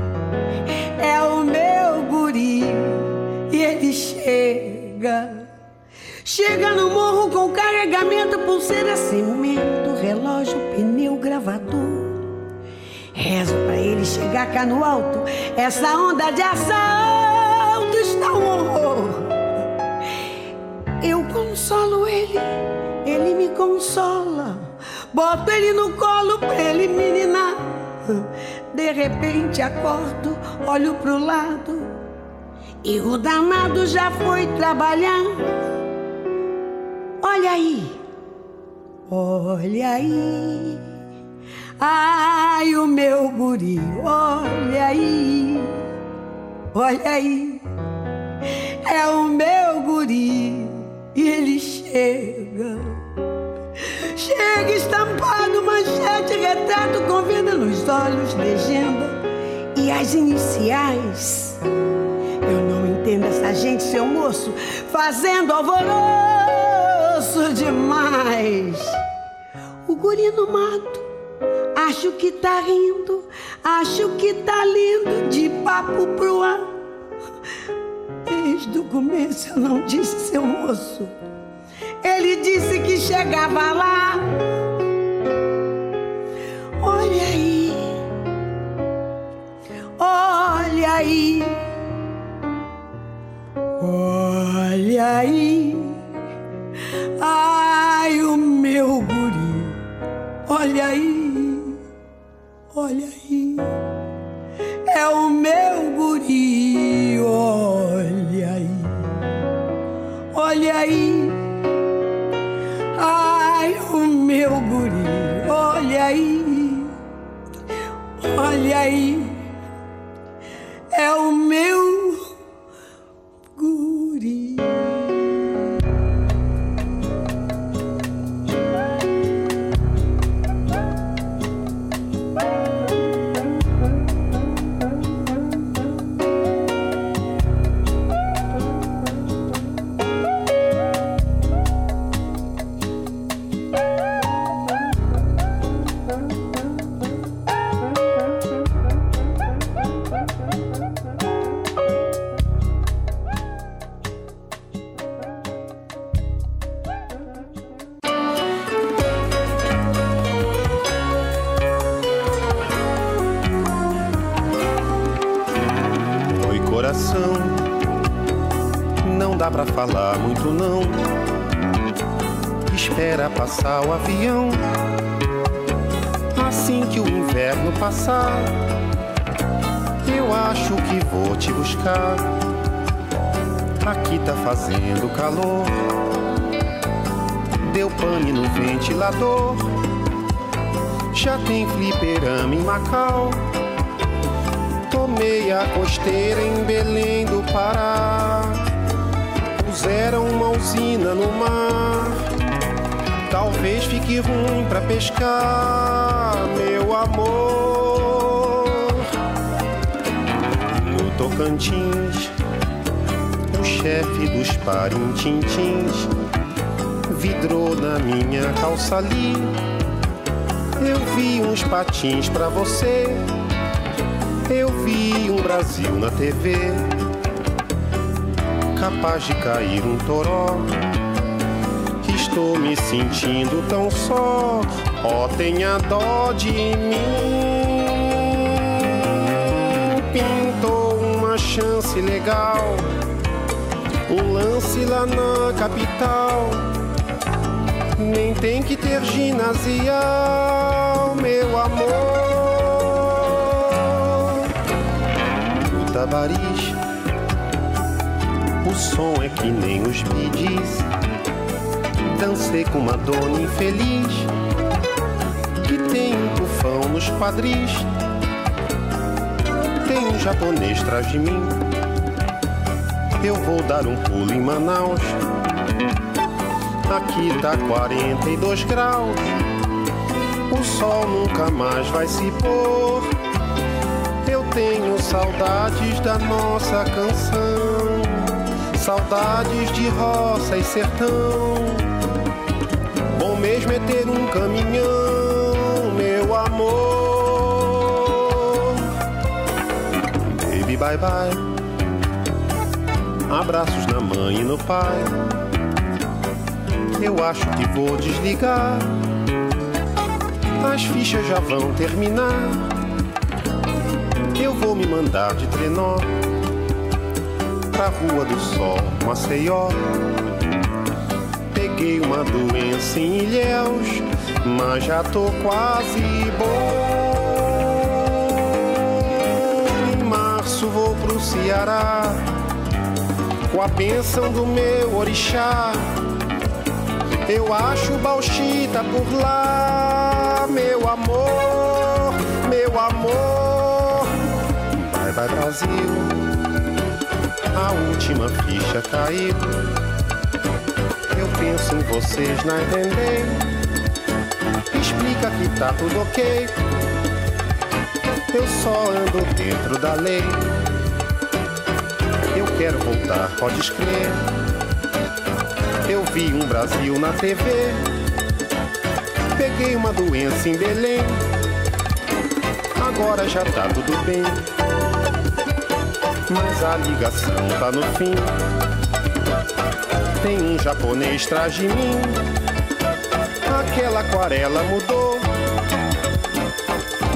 é o Chega no morro com carregamento, pulseira, cimento, relógio, pneu, gravador. Rezo pra ele chegar cá no alto. Essa onda de assalto está um horror. Eu consolo ele, ele me consola. Boto ele no colo pra ele me ninar. De repente acordo, olho pro lado e o danado já foi trabalhar. Olha aí, olha aí, ai o meu guri, olha aí, olha aí, é o meu guri e ele chega. Chega estampado, manchete, retrato com vida nos olhos, legenda e as iniciais. Eu não entendo essa gente, seu moço, fazendo alvoroço demais. O guri no mato, acho que tá rindo, acho que tá lindo, de papo pro ar. Desde o começo eu não disse, seu moço. Ele disse que chegava lá. Olha aí, olha aí, olha aí. Ai, o meu guri, olha aí, olha aí. É o meu guri, olha aí, olha aí. Ai, o meu guri, olha aí, olha aí, é o meu guri. Pra falar muito não. Espera passar o avião. Assim que o inverno passar, eu acho que vou te buscar. Aqui tá fazendo calor. Deu pane no ventilador. Já tem fliperama em Macau. Tomei a costeira em Belém do Pará. Puseram uma usina no mar. Talvez fique ruim pra pescar, meu amor. No Tocantins, o chefe dos parintintins vidrou na minha calça ali. Eu vi uns patins pra você. Eu vi um Brasil na TV. Capaz de cair um toró. Estou me sentindo tão só. Ó, oh, tenha dó de mim. Pintou uma chance legal. Um lance lá na capital. Nem tem que ter ginasial, meu amor. No Tabaris, o som é que nem os bidis. Dancei com uma dona infeliz que tem um tufão nos quadris. Tem um japonês atrás de mim. Eu vou dar um pulo em Manaus. Aqui tá 42 graus. O sol nunca mais vai se pôr. Eu tenho saudades da nossa canção. Saudades de roça e sertão. Bom mesmo é ter um caminhão, meu amor. Baby, bye bye. Abraços na mãe e no pai eu acho que vou desligar. As fichas já vão terminar. Eu vou me mandar de trenó pra Rua do Sol, Maceió. Peguei uma doença em Ilhéus, mas já tô quase bom. Em março vou pro Ceará com a bênção do meu orixá. Eu acho Bauxita por lá, meu amor, meu amor. Vai, vai, Brasil. A última ficha caiu. Eu penso em vocês na entender. Explica que tá tudo ok. Eu só ando dentro da lei. Eu quero voltar, pode escrever. Eu vi um Brasil na TV. Peguei uma doença em Belém. Agora já tá tudo bem. Mas a ligação tá no fim. Tem um japonês atrás de mim. Aquela aquarela mudou.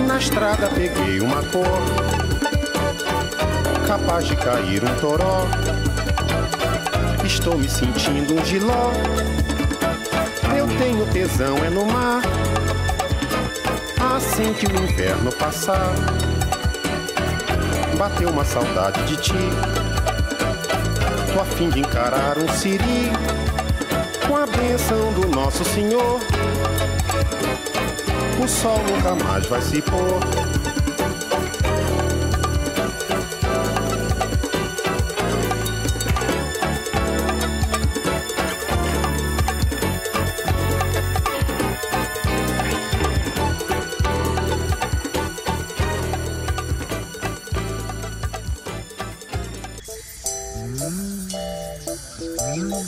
Na estrada peguei uma cor. Capaz de cair um toró. Estou me sentindo um giló. Eu tenho tesão é no mar. Assim que o inverno passar, bateu uma saudade de ti. Tô a fim de encarar um siri com a benção do nosso Senhor. O sol nunca mais vai se pôr. Mm-hmm.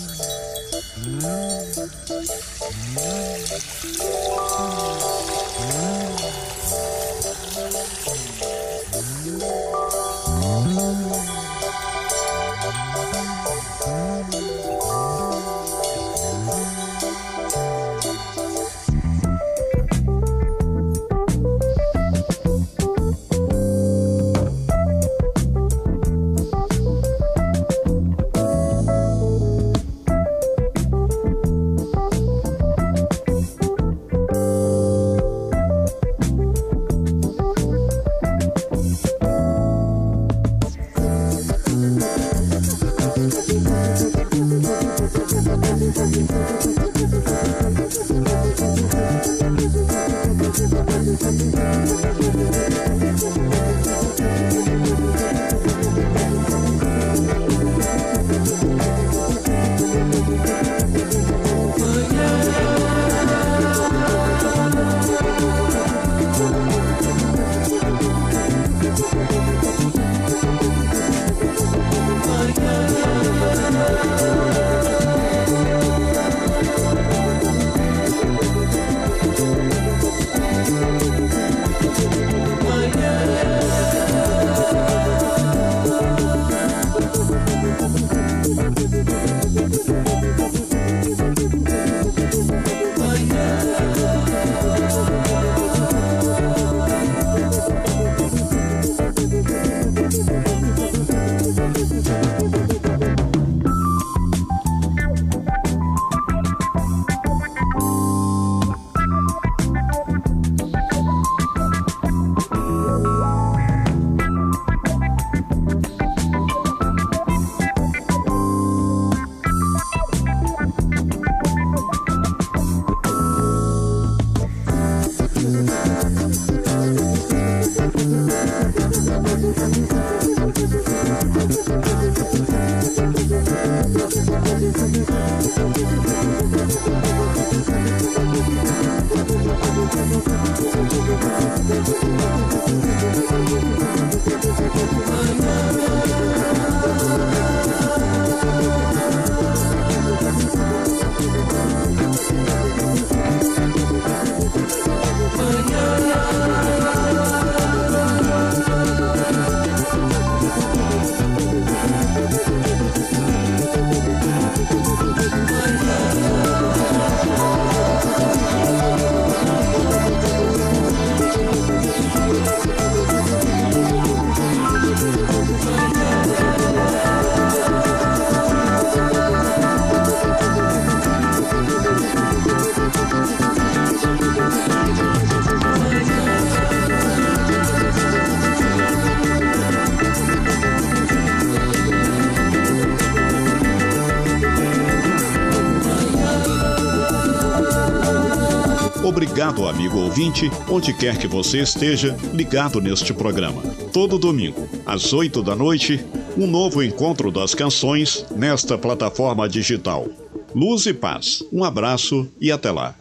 Obrigado, amigo ouvinte, onde quer que você esteja, ligado neste programa. Todo domingo, às 8 da noite, um novo encontro das canções nesta plataforma digital. Luz e paz. Um abraço e até lá.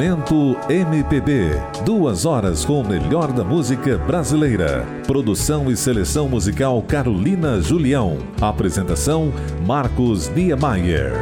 Momento MPB. Duas horas com o melhor da música brasileira. Produção e seleção musical Carolina Julião. Apresentação Marcos Niemeyer.